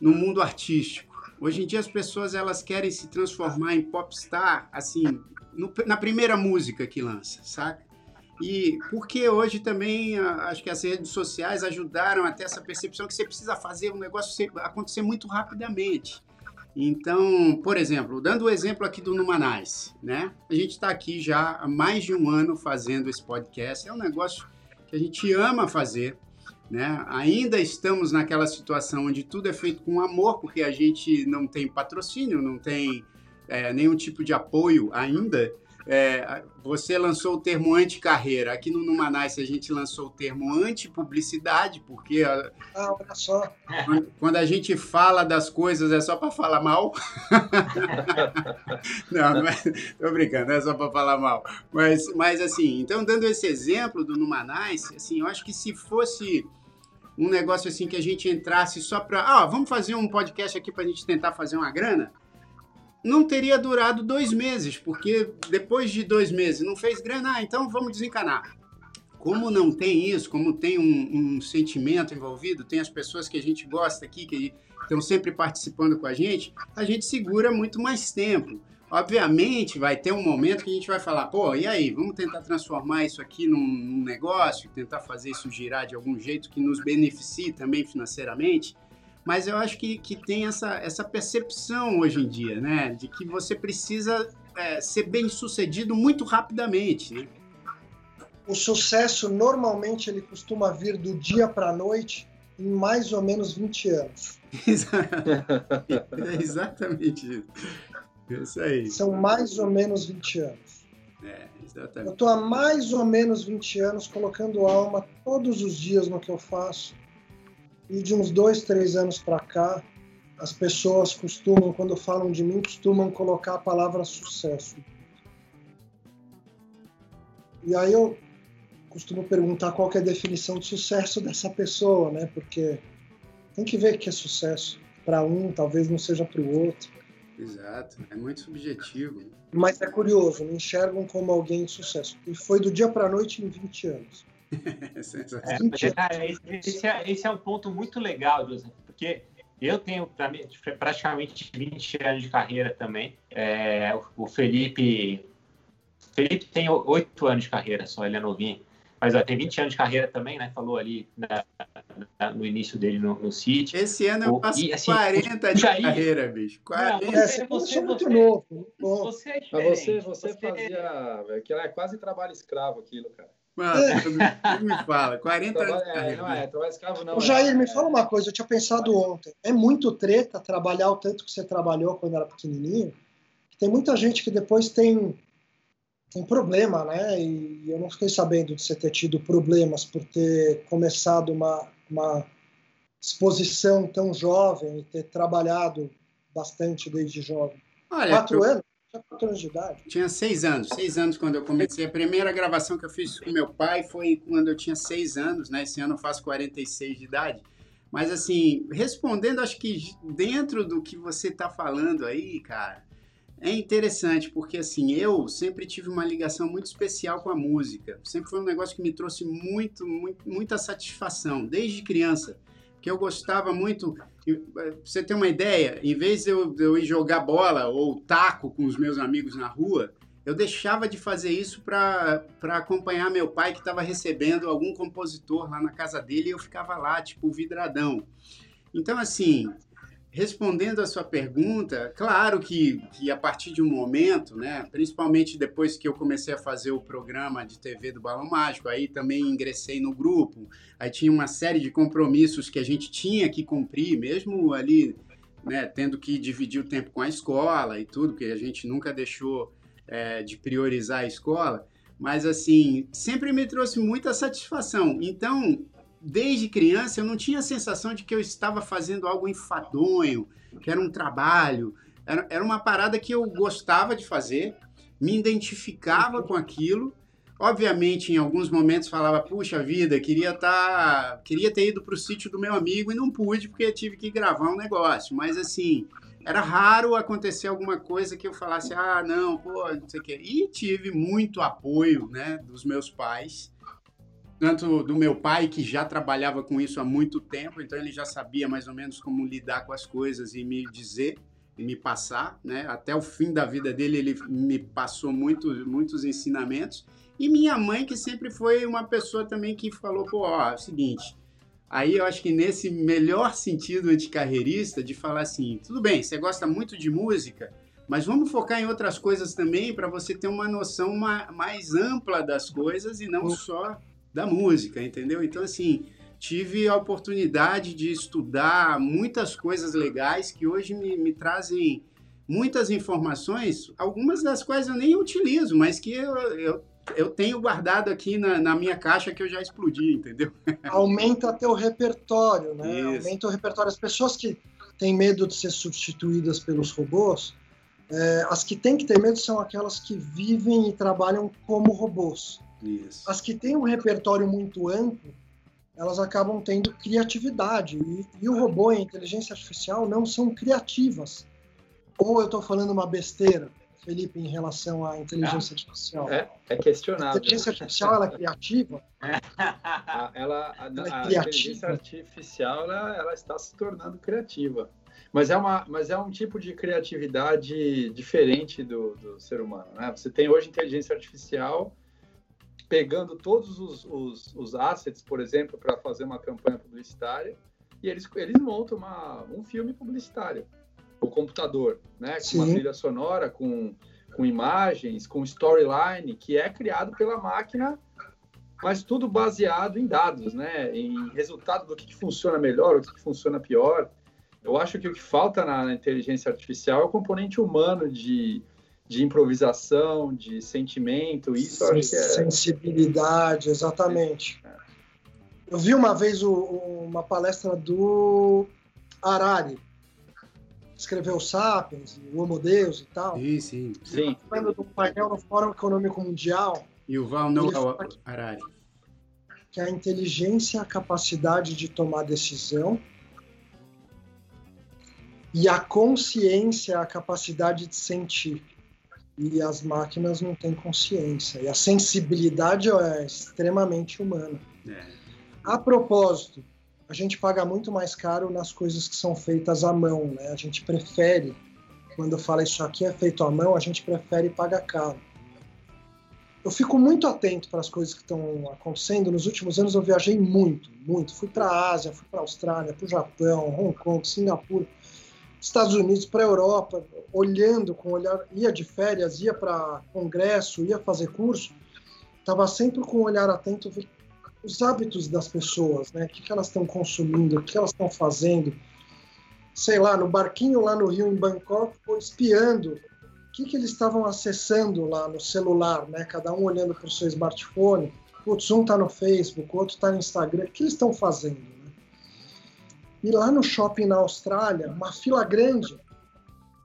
no mundo artístico. Hoje em dia as pessoas elas querem se transformar em popstar, assim, no, na primeira música que lança, saca? E porque hoje também acho que as redes sociais ajudaram até essa percepção que você precisa fazer um negócio acontecer muito rapidamente. Então, por exemplo, dando o exemplo aqui do Numanais, né? A gente está aqui já há mais de um ano fazendo esse podcast. É um negócio que a gente ama fazer, né? Ainda estamos naquela situação onde tudo é feito com amor, porque a gente não tem patrocínio, não tem é, nenhum tipo de apoio ainda. É, você lançou o termo anti-carreira. Aqui no Numanais a gente lançou o termo anti-publicidade, porque ah, olha só. quando a gente fala das coisas é só para falar mal. <laughs> não, não é, tô brincando, é só para falar mal. Mas, mas assim, então dando esse exemplo do Numanais, assim, eu acho que se fosse um negócio assim que a gente entrasse só para, ah, vamos fazer um podcast aqui para a gente tentar fazer uma grana, não teria durado dois meses, porque depois de dois meses não fez grana, ah, então vamos desencanar. Como não tem isso, como tem um, um sentimento envolvido, tem as pessoas que a gente gosta aqui, que estão sempre participando com a gente, a gente segura muito mais tempo. Obviamente, vai ter um momento que a gente vai falar, pô, e aí, vamos tentar transformar isso aqui num, num negócio, tentar fazer isso girar de algum jeito que nos beneficie também financeiramente. Mas eu acho que, que tem essa, essa percepção hoje em dia, né? De que você precisa é, ser bem sucedido muito rapidamente, né? O sucesso, normalmente, ele costuma vir do dia para a noite em mais ou menos 20 anos. <laughs> é exatamente isso. Isso aí. São mais ou menos 20 anos. É, exatamente. Eu estou há mais ou menos 20 anos colocando alma todos os dias no que eu faço. E de uns dois, três anos para cá, as pessoas costumam, quando falam de mim, costumam colocar a palavra sucesso. E aí eu costumo perguntar qual é a definição de sucesso dessa pessoa, né? Porque tem que ver que é sucesso. Para um, talvez não seja para o outro. Exato, é muito subjetivo. Mas é curioso, me enxergam como alguém de sucesso. E foi do dia para a noite em 20 anos. <laughs> é, esse, é, esse, é, um ponto muito legal, José, porque eu tenho praticamente 20 anos de carreira também. É, o Felipe. Felipe tem 8 anos de carreira só, ele é novinho. Mas ó, tem 20 anos de carreira também, né? Falou ali na, na, no início dele no, no City. Esse ano eu passo e, assim, 40 de Jair, carreira, bicho. 40. Não, você, você, é muito novo. Você é você, você, você fazia. Aquilo é quase trabalho escravo, aquilo, cara. Mano, me fala, <laughs> 40 anos. É, não é, trabalho escravo não. O Jair, é, me fala uma coisa, eu tinha pensado ontem. É muito treta trabalhar o tanto que você trabalhou quando era pequenininho. Tem muita gente que depois tem um problema, né? E eu não fiquei sabendo de você ter tido problemas por ter começado uma, uma exposição tão jovem e ter trabalhado bastante desde jovem. Olha, quatro eu... anos? Quatro anos de idade. Tinha seis anos. Seis anos quando eu comecei. A primeira gravação que eu fiz com meu pai foi quando eu tinha seis anos, né? Esse ano eu faço 46 de idade. Mas, assim, respondendo, acho que dentro do que você está falando aí, cara, é interessante porque assim, eu sempre tive uma ligação muito especial com a música. Sempre foi um negócio que me trouxe muito, muito muita satisfação desde criança. Que eu gostava muito. Pra você ter uma ideia, em vez de eu, de eu ir jogar bola ou taco com os meus amigos na rua, eu deixava de fazer isso para acompanhar meu pai que estava recebendo algum compositor lá na casa dele e eu ficava lá, tipo, vidradão. Então, assim, respondendo a sua pergunta, claro que, que a partir de um momento, né, principalmente depois que eu comecei a fazer o programa de TV do Balão Mágico, aí também ingressei no grupo, aí tinha uma série de compromissos que a gente tinha que cumprir, mesmo ali, né, tendo que dividir o tempo com a escola e tudo, porque a gente nunca deixou é, de priorizar a escola, mas assim, sempre me trouxe muita satisfação. Então, desde criança eu não tinha a sensação de que eu estava fazendo algo enfadonho, que era um trabalho. Era, era uma parada que eu gostava de fazer, me identificava com aquilo. Obviamente, em alguns momentos falava, puxa vida, queria tá, queria ter ido para o sítio do meu amigo e não pude porque tive que gravar um negócio. Mas assim, era raro acontecer alguma coisa que eu falasse, ah, não, pô, não sei o quê. E tive muito apoio, né, dos meus pais tanto do meu pai, que já trabalhava com isso há muito tempo, então ele já sabia mais ou menos como lidar com as coisas e me dizer e me passar, né? Até o fim da vida dele, ele me passou muito, muitos ensinamentos. E minha mãe, que sempre foi uma pessoa também que falou, pô, ó, é o seguinte, aí eu acho que nesse melhor sentido de carreirista, de falar assim, tudo bem, você gosta muito de música, mas vamos focar em outras coisas também para você ter uma noção mais ampla das coisas e não só da música, entendeu? Então, assim, tive a oportunidade de estudar muitas coisas legais que hoje me, me trazem muitas informações, algumas das quais eu nem utilizo, mas que eu, eu, eu tenho guardado aqui na, na, minha caixa que eu já explodi, entendeu? <laughs> Aumenta teu repertório, né? Isso. Aumenta o repertório. As pessoas que têm medo de ser substituídas pelos robôs, é, as que têm que ter medo são aquelas que vivem e trabalham como robôs. Isso. As que têm um repertório muito amplo, elas acabam tendo criatividade. E, e, o robô e a inteligência artificial não são criativas. Ou eu estou falando uma besteira, Felipe, em relação à inteligência artificial? É, é questionável. A inteligência artificial ela é criativa? <laughs> A, ela, a, ela é a inteligência artificial ela, ela está se tornando criativa. Mas é, uma, mas é um tipo de criatividade diferente do, do ser humano. Né? Você tem hoje inteligência artificial pegando todos os, os, os assets, por exemplo, para fazer uma campanha publicitária, e eles, eles montam uma, um filme publicitário. O computador, né? Com Sim. uma trilha sonora, com, com imagens, com storyline, que é criado pela máquina, mas tudo baseado em dados, né? Em resultado do que, que funciona melhor, o que, que funciona pior. Eu acho que o que falta na inteligência artificial é o componente humano de, de improvisação, de sentimento, isso Sim, acho que é... Sensibilidade, exatamente. É. Eu vi uma vez o, uma palestra do Harari, escreveu Sapiens, o Homo Deus e tal. Sim, sim. sim. Falando do painel no Fórum Econômico Mundial. E o Val Noah Harari. Que a inteligência é a capacidade de tomar decisão e a consciência é a capacidade de sentir. E as máquinas não têm consciência. E a sensibilidade é extremamente humana. É. A propósito, a gente paga muito mais caro nas coisas que são feitas à mão. Né? A gente prefere, quando fala isso aqui é feito à mão, a gente prefere pagar caro. Eu fico muito atento para as coisas que estão acontecendo. Nos últimos anos eu viajei muito, muito. Fui para a Ásia, fui para a Austrália, para o Japão, Hong Kong, Singapura. Estados Unidos para a Europa, olhando com olhar, ia de férias, ia para congresso, ia fazer curso, estava sempre com um olhar atento os hábitos das pessoas, né? O que, que elas estão consumindo, o que elas estão fazendo. Sei lá, no barquinho lá no Rio, em Bangkok, espiando o que, que eles estavam acessando lá no celular, né? Cada um olhando para o seu smartphone. Putz, um está no Facebook, o outro está no Instagram. O que eles estão fazendo? E lá no shopping na Austrália, uma fila grande,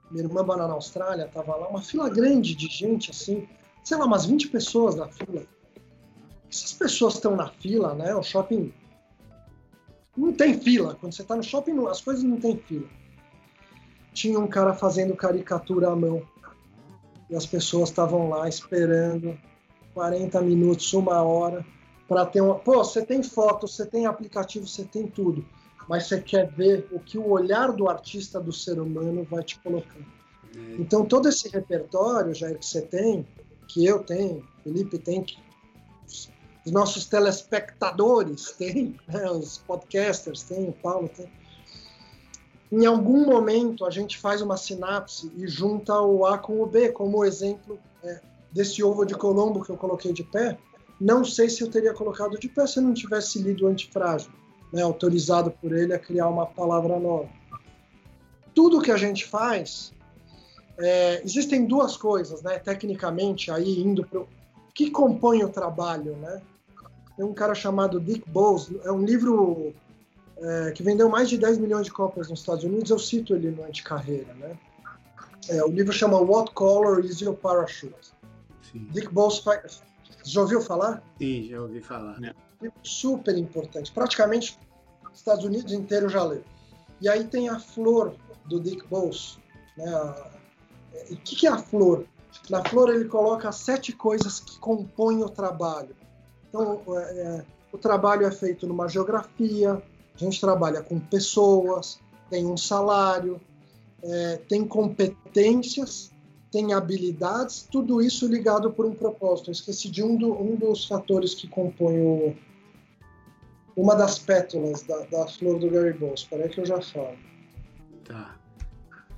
minha irmã mora na Austrália, tava lá, uma fila grande de gente, assim, sei lá, umas 20 pessoas na fila. Essas pessoas estão na fila, né? O shopping não tem fila. Quando você está no shopping, as coisas não tem fila. Tinha um cara fazendo caricatura à mão. E as pessoas estavam lá esperando 40 minutos, uma hora, para ter uma. Pô, você tem foto, você tem aplicativo, você tem tudo mas você quer ver o que o olhar do artista, do ser humano, vai te colocando. É. Então, todo esse repertório, Jair, que você tem, que eu tenho, Felipe tem, que os nossos telespectadores têm, <laughs> né, os podcasters têm, o Paulo tem. Em algum momento, a gente faz uma sinapse e junta o A com o B, como exemplo é, desse ovo de Colombo que eu coloquei de pé. Não sei se eu teria colocado de pé se eu não tivesse lido o Antifrágil né, autorizado por ele a criar uma palavra nova. Tudo que a gente faz, é, existem duas coisas, né, tecnicamente, aí indo para o que compõe o trabalho, né? Tem um cara chamado Dick Bowles, é um livro é, que vendeu mais de 10 milhões de cópias nos Estados Unidos, eu cito ele no Anticarreira, né? É, o livro chama What Color is Your Parachute? Sim. Dick Bowles. Já ouviu falar? Sim, já ouvi falar. Super importante. Praticamente Estados Unidos inteiro já leu. E aí tem a flor do Dick Bowles. Né? E o que, que é a flor? Na flor ele coloca sete coisas que compõem o trabalho. Então, é, é, o trabalho é feito numa geografia, a gente trabalha com pessoas, tem um salário, é, tem competências, tem habilidades, tudo isso ligado por um propósito. Eu esqueci de um, do, um dos fatores que compõem o, uma das pétalas da, da flor do Gary Bowles. Espera que eu já falo. Tá.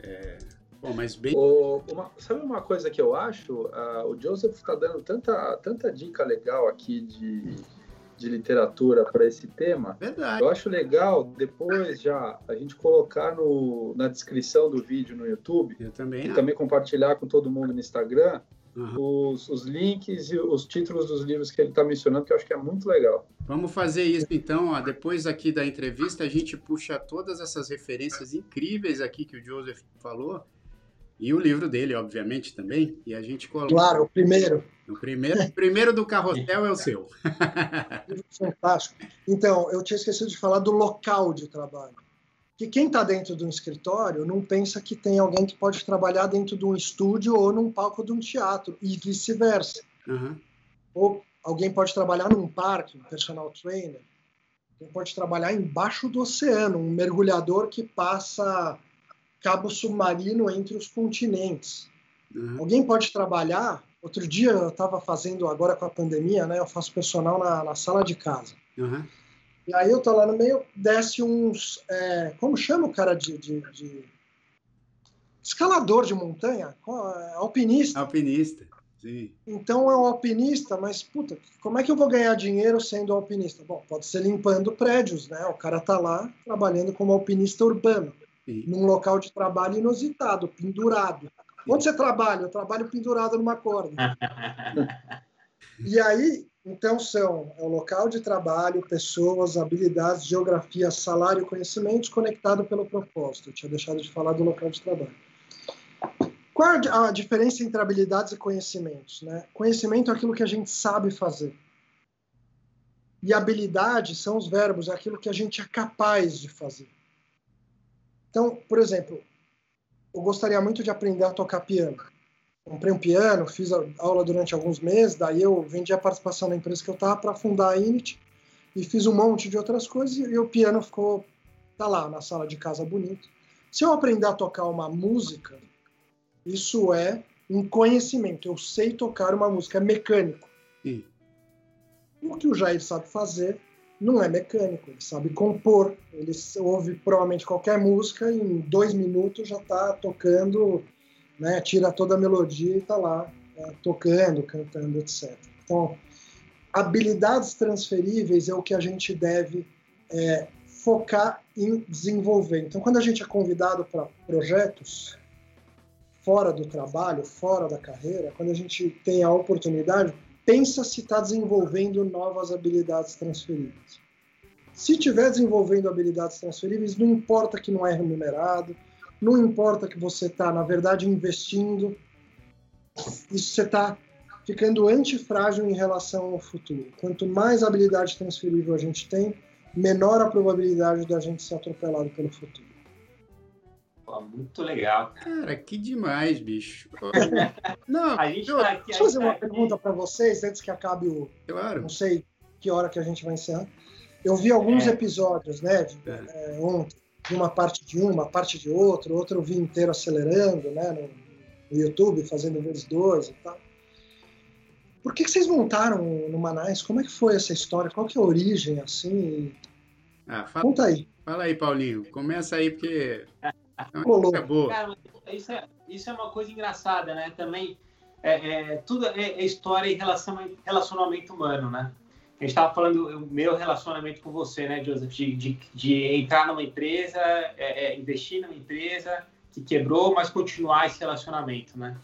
É... Bom, mas bem... O, uma, sabe uma coisa que eu acho? Uh, o Joseph está dando tanta, tanta dica legal aqui de, de literatura para esse tema. Verdade. Eu acho legal depois já a gente colocar no, na descrição do vídeo no YouTube. Eu também. E também compartilhar com todo mundo no Instagram uhum. os, os links e os títulos dos livros que ele está mencionando, que eu acho que é muito legal. Vamos fazer isso então, ó, depois aqui da entrevista a gente puxa todas essas referências incríveis aqui que o Joseph falou e o livro dele, obviamente, também, e a gente coloca... Claro, o primeiro. O primeiro, o primeiro do carrossel é o seu. <laughs> Fantástico. Então, eu tinha esquecido de falar do local de trabalho. Que quem está dentro de um escritório não pensa que tem alguém que pode trabalhar dentro de um estúdio ou num palco de um teatro, e vice-versa. Uhum. Ou alguém pode trabalhar num parque, um personal trainer. Alguém pode trabalhar embaixo do oceano, um mergulhador que passa cabo submarino entre os continentes. Uhum. Alguém pode trabalhar. Outro dia eu estava fazendo, agora com a pandemia, né? Eu faço personal na, na sala de casa. Uhum. E aí eu tô lá no meio, desce uns. É, como chama o cara de, de, de, Escalador de montanha? Alpinista. Alpinista, sim. Então é um alpinista, mas puta, como é que eu vou ganhar dinheiro sendo alpinista? Bom, pode ser limpando prédios, né? O cara tá lá trabalhando como alpinista urbano, sim. num local de trabalho inusitado, pendurado. Onde você trabalha? Eu trabalho pendurado numa corda. <laughs> e aí, então, são é o local de trabalho, pessoas, habilidades, geografia, salário, conhecimentos conectado pelo propósito. Eu tinha deixado de falar do local de trabalho. Qual a diferença entre habilidades e conhecimentos? Né? Conhecimento é aquilo que a gente sabe fazer. E habilidade são os verbos, é aquilo que a gente é capaz de fazer. Então, por exemplo, eu gostaria muito de aprender a tocar piano. Comprei um piano, fiz aula durante alguns meses, daí eu vendi a participação na empresa que eu estava para fundar a Init e fiz um monte de outras coisas e o piano ficou tá lá na sala de casa bonito. Se eu aprender a tocar uma música, isso é um conhecimento. Eu sei tocar uma música, é mecânico. Sim. O que o Jair sabe fazer não é mecânico, ele sabe compor. Ele ouve provavelmente qualquer música e em dois minutos já está tocando, né, tira toda a melodia e está lá né, tocando, cantando, etc. Então, habilidades transferíveis é o que a gente deve é, focar em desenvolver. Então, quando a gente é convidado para projetos fora do trabalho, fora da carreira, quando a gente tem a oportunidade, pensa se está desenvolvendo novas habilidades transferíveis. Se estiver desenvolvendo habilidades transferíveis, não importa que não é remunerado, não importa que você está, na verdade, investindo, isso você está ficando antifrágil em relação ao futuro. Quanto mais habilidade transferível a gente tem, menor a probabilidade da gente ser atropelado pelo futuro. Pô, muito legal. Cara, que demais, bicho. <laughs> Não, A gente eu, tá aqui, Deixa eu fazer gente uma tá aqui- pergunta para vocês, antes que acabe o. claro. Não sei que hora que a gente vai encerrar. Eu vi alguns É. episódios, né, de, É. é, ontem, de uma parte de uma, uma parte de outra, outro eu vi inteiro acelerando, né, no, no YouTube, fazendo vezes dois e tal. Por que, que vocês montaram no Manais? Como é que foi essa história? Qual que é a origem, assim? Ah, fala, Conta aí. fala aí, Paulinho. Começa aí, porque é boa. Cara, isso é, isso é uma coisa engraçada, né? Também, é, é, tudo é, é história e relação, relacionamento humano, né? A gente estava falando o meu relacionamento com você, né, Joseph? De, de, de entrar numa empresa, é, é, investir numa empresa que quebrou, mas continuar esse relacionamento, né?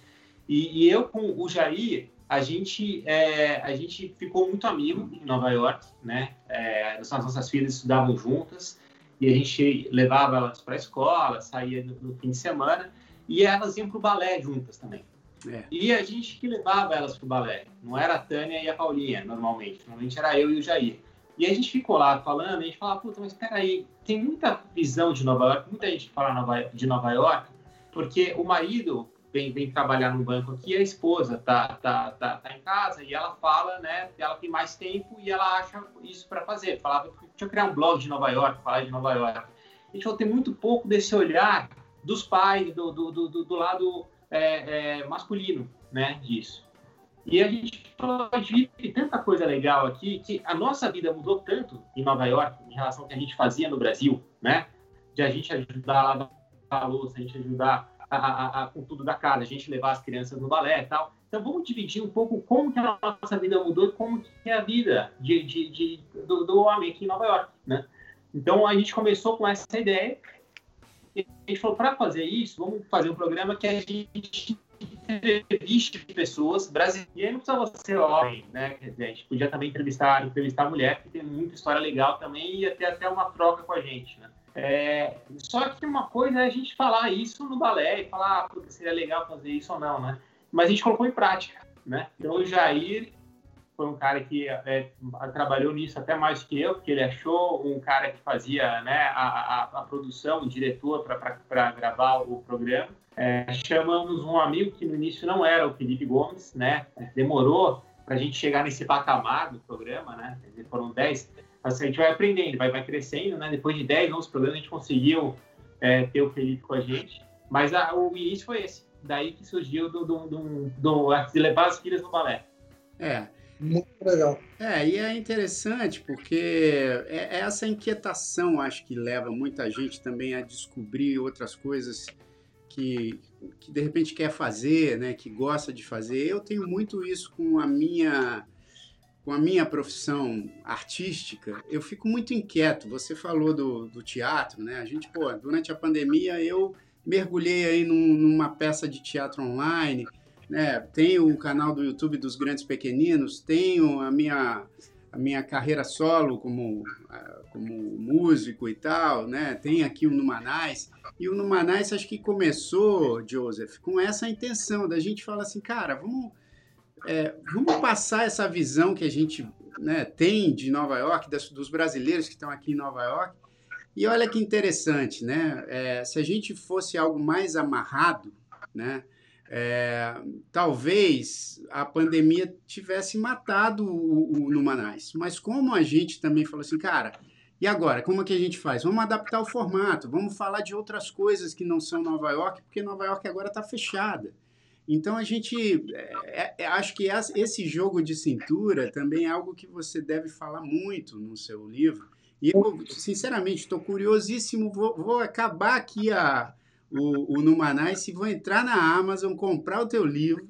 E, e eu com o Jair, a gente, é, a gente ficou muito amigo em Nova York, né? É, as nossas filhas estudavam juntas e a gente levava elas para a escola, saía no, no fim de semana e elas iam para o balé juntas também. É. E a gente que levava elas para o balé, não era a Tânia e a Paulinha, normalmente, normalmente era eu e o Jair. E a gente ficou lá falando, a gente falava, puta, mas espera aí, tem muita visão de Nova York, muita gente fala de Nova York, porque o marido vem, vem trabalhar no banco aqui, a esposa tá, tá, tá, tá em casa e ela fala, né, ela tem mais tempo e ela acha isso para fazer. Falava, deixa eu criar um blog de Nova York, falar de Nova York. A gente falou, tem muito pouco desse olhar dos pais, do, do, do- do lado é, é, masculino, né, disso. E a gente "Gi, tem tanta coisa legal aqui que a nossa vida mudou tanto em Nova York em relação ao que a gente fazia no Brasil, né? De a gente ajudar lavar a louça, a gente ajudar a, a- a- com tudo da casa, a gente levar as crianças no balé e tal. Então vamos dividir um pouco como que a nossa vida mudou e como que é a vida de, de, de- do, do homem aqui em Nova York, né? Então a gente começou com essa ideia e a gente falou, para fazer isso, vamos fazer um programa que a gente entreviste pessoas brasileiras. Não precisava ser homem, né? Quer dizer, a gente podia também entrevistar, entrevistar mulher, que tem muita história legal também, e ter até uma troca com a gente, né? É, só que uma coisa é a gente falar isso no balé e falar, ah, seria legal fazer isso ou não, né? Mas a gente colocou em prática, né? Então o Jair foi um cara que é, trabalhou nisso até mais que eu, porque ele achou um cara que fazia né, a, a, a produção, o diretor para gravar o programa. É, chamamos um amigo que no início não era o Felipe Gomes, né? Demorou para a gente chegar nesse patamar do programa, né? Foram 10. Assim, a gente vai aprendendo, vai, vai crescendo, né? Depois de 10, 11 programas, a gente conseguiu é, ter o Felipe com a gente. Mas a, o início foi esse. Daí que surgiu do, do, do, do, de levar as filhas no balé. É. Muito legal. É, e é interessante porque é, é essa inquietação, acho que leva muita gente também a descobrir outras coisas que, que de repente quer fazer, né, que gosta de fazer. Eu tenho muito isso com a minha com a minha profissão artística, eu fico muito inquieto. Você falou do, do teatro, né? A gente, pô, durante a pandemia eu mergulhei aí num, numa peça de teatro online, né? Tenho o canal do YouTube dos Grandes Pequeninos, tenho a minha a minha carreira solo como, como músico e tal, né? Tem aqui o Numanais. E o Numanais acho que começou, Joseph, com essa intenção da gente falar assim, cara, vamos, é, vamos passar essa visão que a gente né, tem de Nova York, das, dos brasileiros que estão aqui em Nova York. E olha que interessante, né? É, se a gente fosse algo mais amarrado, né? É, talvez a pandemia tivesse matado o, o Numanais. Mas como a gente também falou assim, cara, e agora? Como é que a gente faz? Vamos adaptar o formato, vamos falar de outras coisas que não são Nova York, porque Nova York agora está fechada. Então a gente é, é, acho que esse jogo de cintura também é algo que você deve falar muito no seu livro. E eu, sinceramente, estou curiosíssimo. Vou, vou acabar aqui a, o, o Numanais e vou entrar na Amazon, comprar o teu livro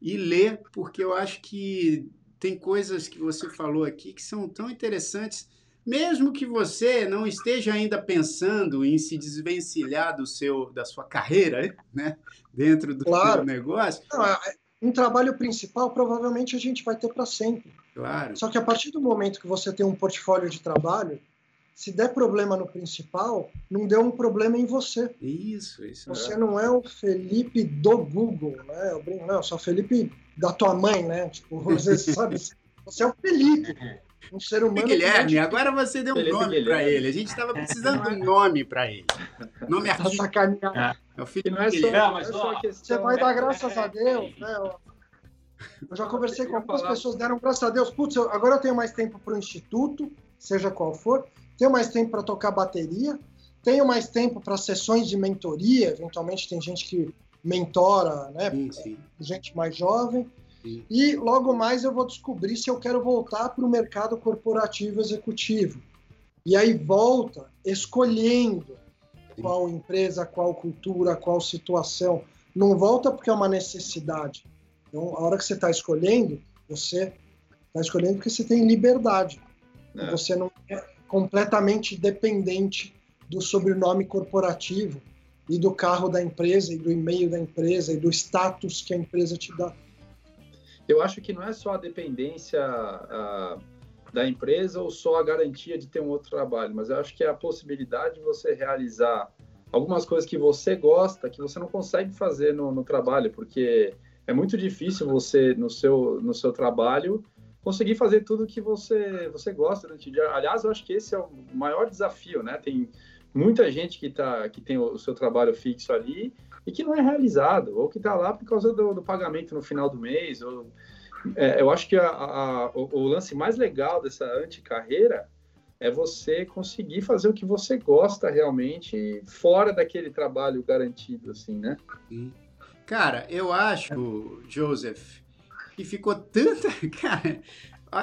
e ler, porque eu acho que tem coisas que você falou aqui que são tão interessantes, mesmo que você não esteja ainda pensando em se desvencilhar do seu, da sua carreira, né, dentro do claro. negócio. Não, é, um trabalho principal provavelmente a gente vai ter para sempre. Claro. Só que a partir do momento que você tem um portfólio de trabalho, se der problema no principal, não deu um problema em você. Isso, isso. Você é. não é o Felipe do Google, né? Eu brinco, não, eu sou o Felipe da tua mãe, né? Tipo, você <laughs> sabe, você é o Felipe. Um ser humano. Guilherme, agora você deu um Felipe nome para ele. A gente estava precisando de um nome para ele. Nome tá artístico. Sacaneado. É o Felipe não é só, não, mas, ó, Você vai dar graças a Deus, né? Eu já conversei com algumas pessoas, deram graças a Deus. Putz, agora eu tenho mais tempo para o instituto, seja qual for tenho mais tempo para tocar bateria, tenho mais tempo para sessões de mentoria, eventualmente tem gente que mentora, né? Sim, sim. Gente mais jovem. Sim. E logo mais eu vou descobrir se eu quero voltar para o mercado corporativo executivo. E aí volta escolhendo qual empresa, qual cultura, qual situação. Não volta porque é uma necessidade. Então, a hora que você está escolhendo, você está escolhendo porque você tem liberdade. É. Você não é completamente dependente do sobrenome corporativo e do carro da empresa e do e-mail da empresa e do status que a empresa te dá. Eu acho que não é só a dependência a, da empresa ou só a garantia de ter um outro trabalho, mas eu acho que é a possibilidade de você realizar algumas coisas que você gosta, que você não consegue fazer no, no trabalho, porque é muito difícil você, no seu, no seu trabalho, conseguir fazer tudo que você, você gosta durante o dia. Aliás, eu acho que esse é o maior desafio, né? Tem muita gente que, tá, que tem o seu trabalho fixo ali e que não é realizado, ou que está lá por causa do, do, pagamento no final do mês. Ou, é, eu acho que a, a, o, o, lance mais legal dessa anticarreira é você conseguir fazer o que você gosta realmente fora daquele trabalho garantido, assim, né? Cara, eu acho, Joseph, e ficou tanta. <laughs> Cara,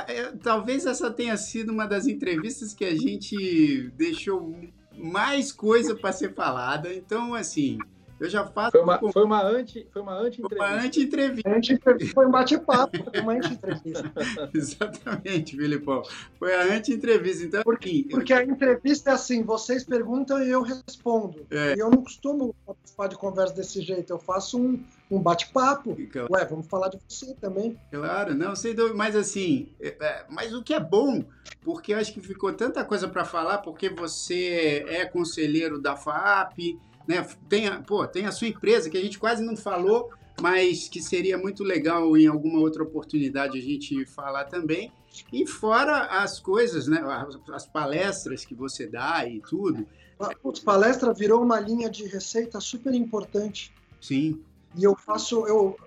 é, talvez essa tenha sido uma das entrevistas que a gente deixou mais coisa para ser falada. Então, assim, eu já faço. Foi uma, foi uma anti, foi uma anti-entrevista. Uma anti-entrevista. Anti foi um bate-papo, foi uma anti-entrevista. <laughs> Exatamente, Filipão. Foi a anti-entrevista. Então, porque, porque a entrevista é assim: vocês perguntam e eu respondo. É. E eu não costumo participar de conversa desse jeito. Eu faço um, um bate-papo. Claro. Ué, vamos falar de você também. Claro, não, sei dúvida. Mas assim, é, é, mas o que é bom, porque eu acho que ficou tanta coisa para falar, porque você é conselheiro da FAP né? Tem a, pô, tem a sua empresa que a gente quase não falou, mas que seria muito legal em alguma outra oportunidade a gente falar também. E fora as coisas, né? As palestras que você dá e tudo. Putz, palestra virou uma linha de receita super importante. Sim. E eu faço, eu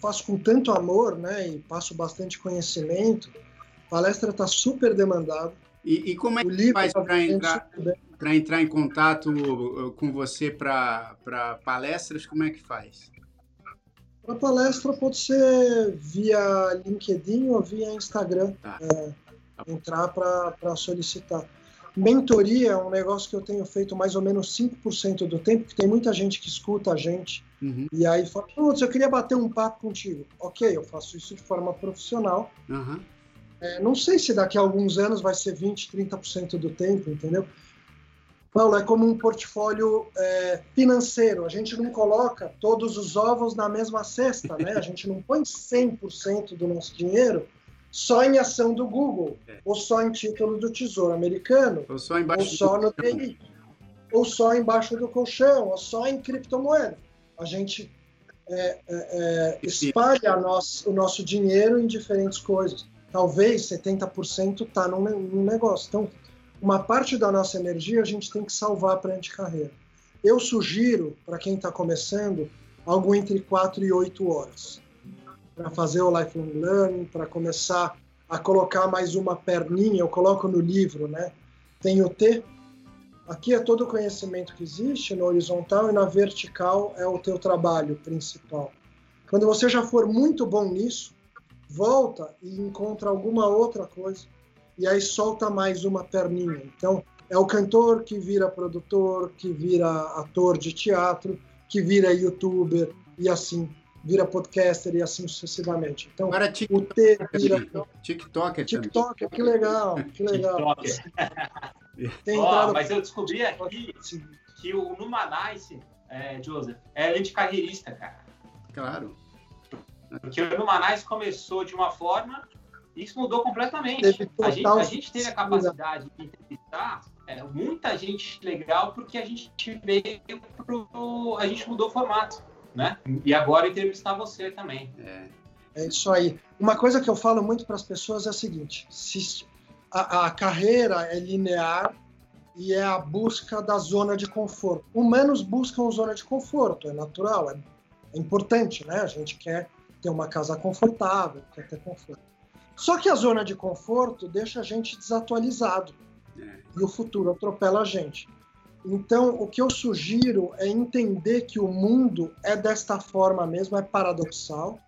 faço com tanto amor, né? E passo bastante conhecimento. A palestra está super demandada. E, e, como é que faz tá para entrar, entrar em contato uh, com você para palestras? Como é que faz? Para palestra pode ser via LinkedIn ou via Instagram. Tá. É, entrar para solicitar. Mentoria é um negócio que eu tenho feito mais ou menos 5% do tempo, porque tem muita gente que escuta a gente uhum. e aí fala, putz, eu queria bater um papo contigo. Ok, eu faço isso de forma profissional. Uhum. É, não sei se daqui a alguns anos vai ser 20%, 30% do tempo, entendeu? Paulo, é como um portfólio é, financeiro. A gente não coloca todos os ovos na mesma cesta, né? A gente não põe 100% do nosso dinheiro só em ação do Google, é. ou só em título do Tesouro Americano, ou só, embaixo ou só no DI, ou só embaixo do colchão, ou só em criptomoeda. A gente é, é, é espalha nosso, o nosso dinheiro em diferentes coisas. Talvez 70% está num, num negócio. Então, uma parte da nossa energia a gente tem que salvar para a carreira. Eu sugiro, para quem está começando, algo entre 4 e 8 horas. Para fazer o lifelong learning, para começar a colocar mais uma perninha, eu coloco no livro, né? Tem o T. Aqui é todo o conhecimento que existe no horizontal e na vertical é o teu trabalho principal. Quando você já for muito bom nisso, volta e encontra alguma outra coisa e aí solta mais uma perninha. Então, é o cantor que vira produtor, que vira ator de teatro, que vira youtuber e assim vira podcaster e assim sucessivamente. Então, Para o T vira TikTok, TikTok, que legal, que legal. Tem oh, mas eu descobri aqui que o Numanice, é, Joseph, é anticarreirista, cara. Claro. Porque o Numanice começou de uma forma isso mudou completamente. A gente, a gente, teve a capacidade de entrevistar é, muita gente legal porque a gente veio pro, a gente mudou o formato, né? E agora entrevistar você também. É. é isso aí. Uma coisa que eu falo muito para as pessoas é a seguinte: se a, a carreira é linear e é a busca da zona de conforto. Humanos buscam zona de conforto, é natural, é, é importante, né? A gente quer ter uma casa confortável, quer ter conforto. Só que a zona de conforto deixa a gente desatualizado é. e o futuro atropela a gente. Então, o que eu sugiro é entender que o mundo é desta forma mesmo, é paradoxal.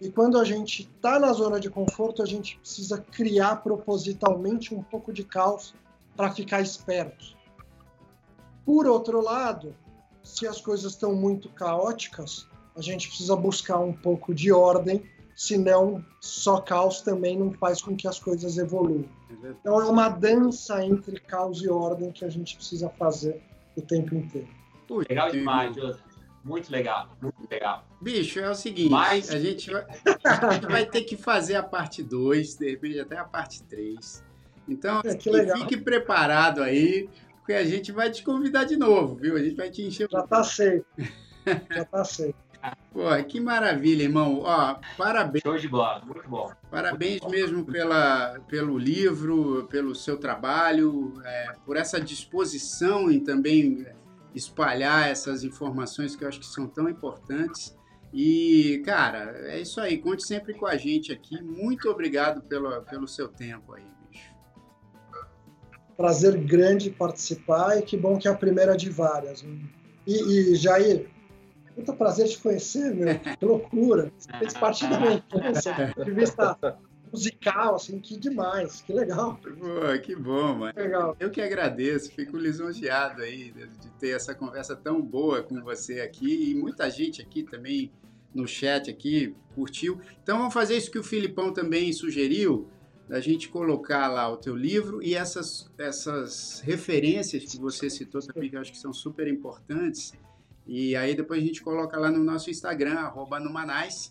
E quando a gente está na zona de conforto, a gente precisa criar propositalmente um pouco de caos para ficar esperto. Por outro lado, se as coisas estão muito caóticas, a gente precisa buscar um pouco de ordem senão só caos também não faz com que as coisas evoluam. É então é uma dança entre caos e ordem que a gente precisa fazer o tempo inteiro. legal demais, José. Muito legal, muito legal. Bicho, é o seguinte, Mas... a, gente vai, a gente vai ter que fazer a parte 2, de repente até a parte 3. Então, é, fique preparado aí, porque a gente vai te convidar de novo, viu? A gente vai te encher. Já tá feito. <laughs> Já tá feito. Pô, que maravilha, irmão. Ó, parabéns. Show de bola, muito bom. Parabéns mesmo pela, pelo livro, pelo seu trabalho, é, por essa disposição em também espalhar essas informações que eu acho que são tão importantes. E, cara, é isso aí. Conte sempre com a gente aqui. Muito obrigado pelo, pelo seu tempo aí, bicho. Prazer grande participar e que bom que é a primeira de várias. E, e Jair, Puta prazer te conhecer, meu. <laughs> Que loucura. Você fez parte da minha <laughs> infância, de vista musical, assim, que demais, que legal. Pô, que bom, mano. Legal. Eu que agradeço, fico lisonjeado aí de ter essa conversa tão boa com você aqui e muita gente aqui também no chat aqui curtiu. Então vamos fazer isso que o Filipão também sugeriu, da gente colocar lá o teu livro e essas, essas referências que você citou também, que eu acho que são super importantes e aí depois a gente coloca lá no nosso Instagram, arroba Numanice.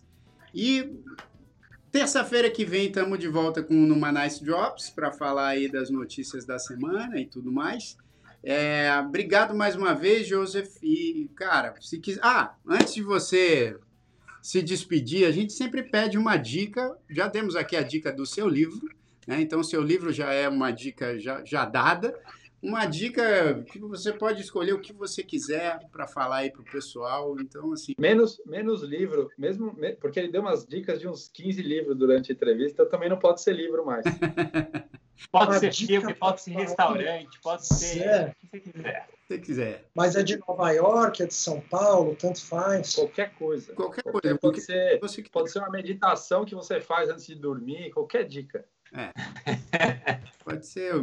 E terça-feira que vem estamos de volta com o Numanice Drops para falar aí das notícias da semana e tudo mais. É, obrigado mais uma vez, Joseph. E, cara, se quiser. Ah, antes de você se despedir, a gente sempre pede uma dica. Já temos aqui a dica do seu livro, né? Então, seu livro já é uma dica já, já dada. Uma dica que você pode escolher o que você quiser para falar aí para o pessoal. Então, assim. Menos, menos livro, mesmo porque ele deu umas dicas de uns 15 livros durante a entrevista, também não pode ser livro mais. <laughs> pode Uma ser filme, pode ser restaurante, pode ser o que você quiser. Se quiser. Mas é de Nova York, é de São Paulo, tanto faz. Qualquer coisa. Qualquer, qualquer coisa. Pode, ser, pode ser uma meditação que você faz antes de dormir, qualquer dica. É. <laughs> Pode ser.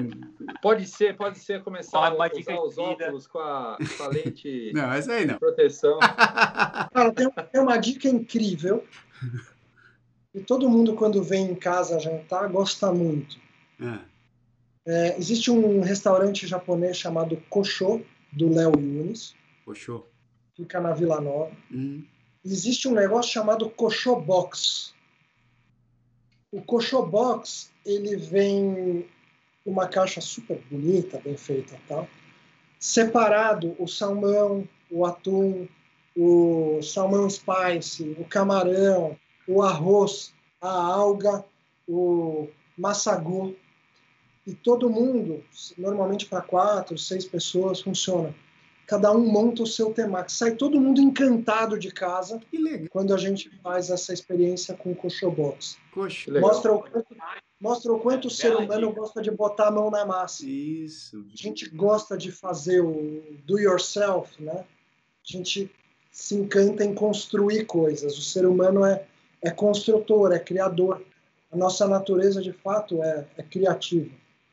Pode ser, pode ser começar a usar os óculos com a, com a lente <laughs> não, essa aí não. proteção. <laughs> Cara, tem, tem uma dica incrível. E todo mundo, quando vem em casa jantar, gosta muito. É. É, existe um restaurante japonês chamado Kosho, do Léo Yunis. Kosho. Fica na Vila Nova. Hum. Existe um negócio chamado Kosho Box. O Kosho Box ele vem uma caixa super bonita, bem feita, tá? Separado o salmão, o atum, o salmão spice, o camarão, o arroz, a alga, o massagu. E todo mundo, normalmente para quatro, seis pessoas, funciona cada um monta o seu temático. Sai todo mundo encantado de casa quando a gente faz essa experiência com o Coxobox. Mostra o quanto, mostra o quanto o ser humano gosta de botar a mão na massa. Isso. A gente gosta de fazer o do yourself, né? A gente se encanta em construir coisas. O ser humano é, é construtor, é criador. A nossa natureza, de fato, é, é criativa.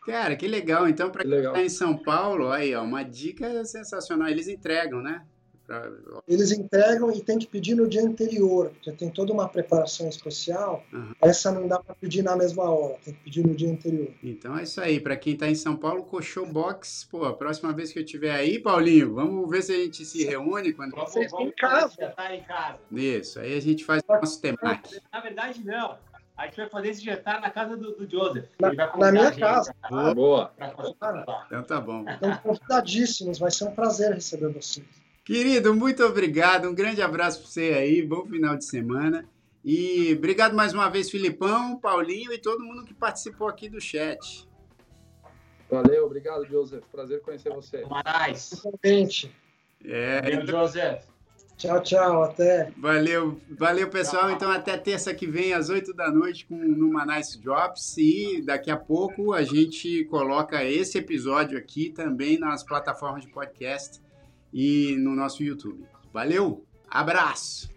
Cara, que legal. Então, para quem está em São Paulo, aí, ó, uma dica sensacional. Eles entregam, né? Pra... Eles entregam e tem que pedir no dia anterior, porque tem toda uma preparação especial. Uhum. Essa não dá para pedir na mesma hora, tem que pedir no dia anterior. Então é isso aí. Para quem está em São Paulo, Coxô Box, pô, a próxima vez que eu estiver aí, Paulinho, vamos ver se a gente se reúne quando você em casa. Tá em casa. Isso, aí a gente faz o nosso temaki. Na verdade, não. A gente vai fazer esse jantar na casa do, do Joseph. Na, na minha casa. Boa. Boa. Então tá bom. Estão convidadíssimos. Vai ser um prazer receber vocês. Querido, muito obrigado. Um grande abraço para você aí. Bom final de semana. E obrigado mais uma vez, Filipão, Paulinho e todo mundo que participou aqui do chat. Valeu, obrigado, Joseph. Prazer conhecer você. Mais. Totalmente. É, Valeu. Joseph. Tchau, tchau, até. Valeu, valeu pessoal. Então até terça que vem às 8 da noite com no Nice Drops e daqui a pouco a gente coloca esse episódio aqui também nas plataformas de podcast e no nosso YouTube. Valeu, abraço.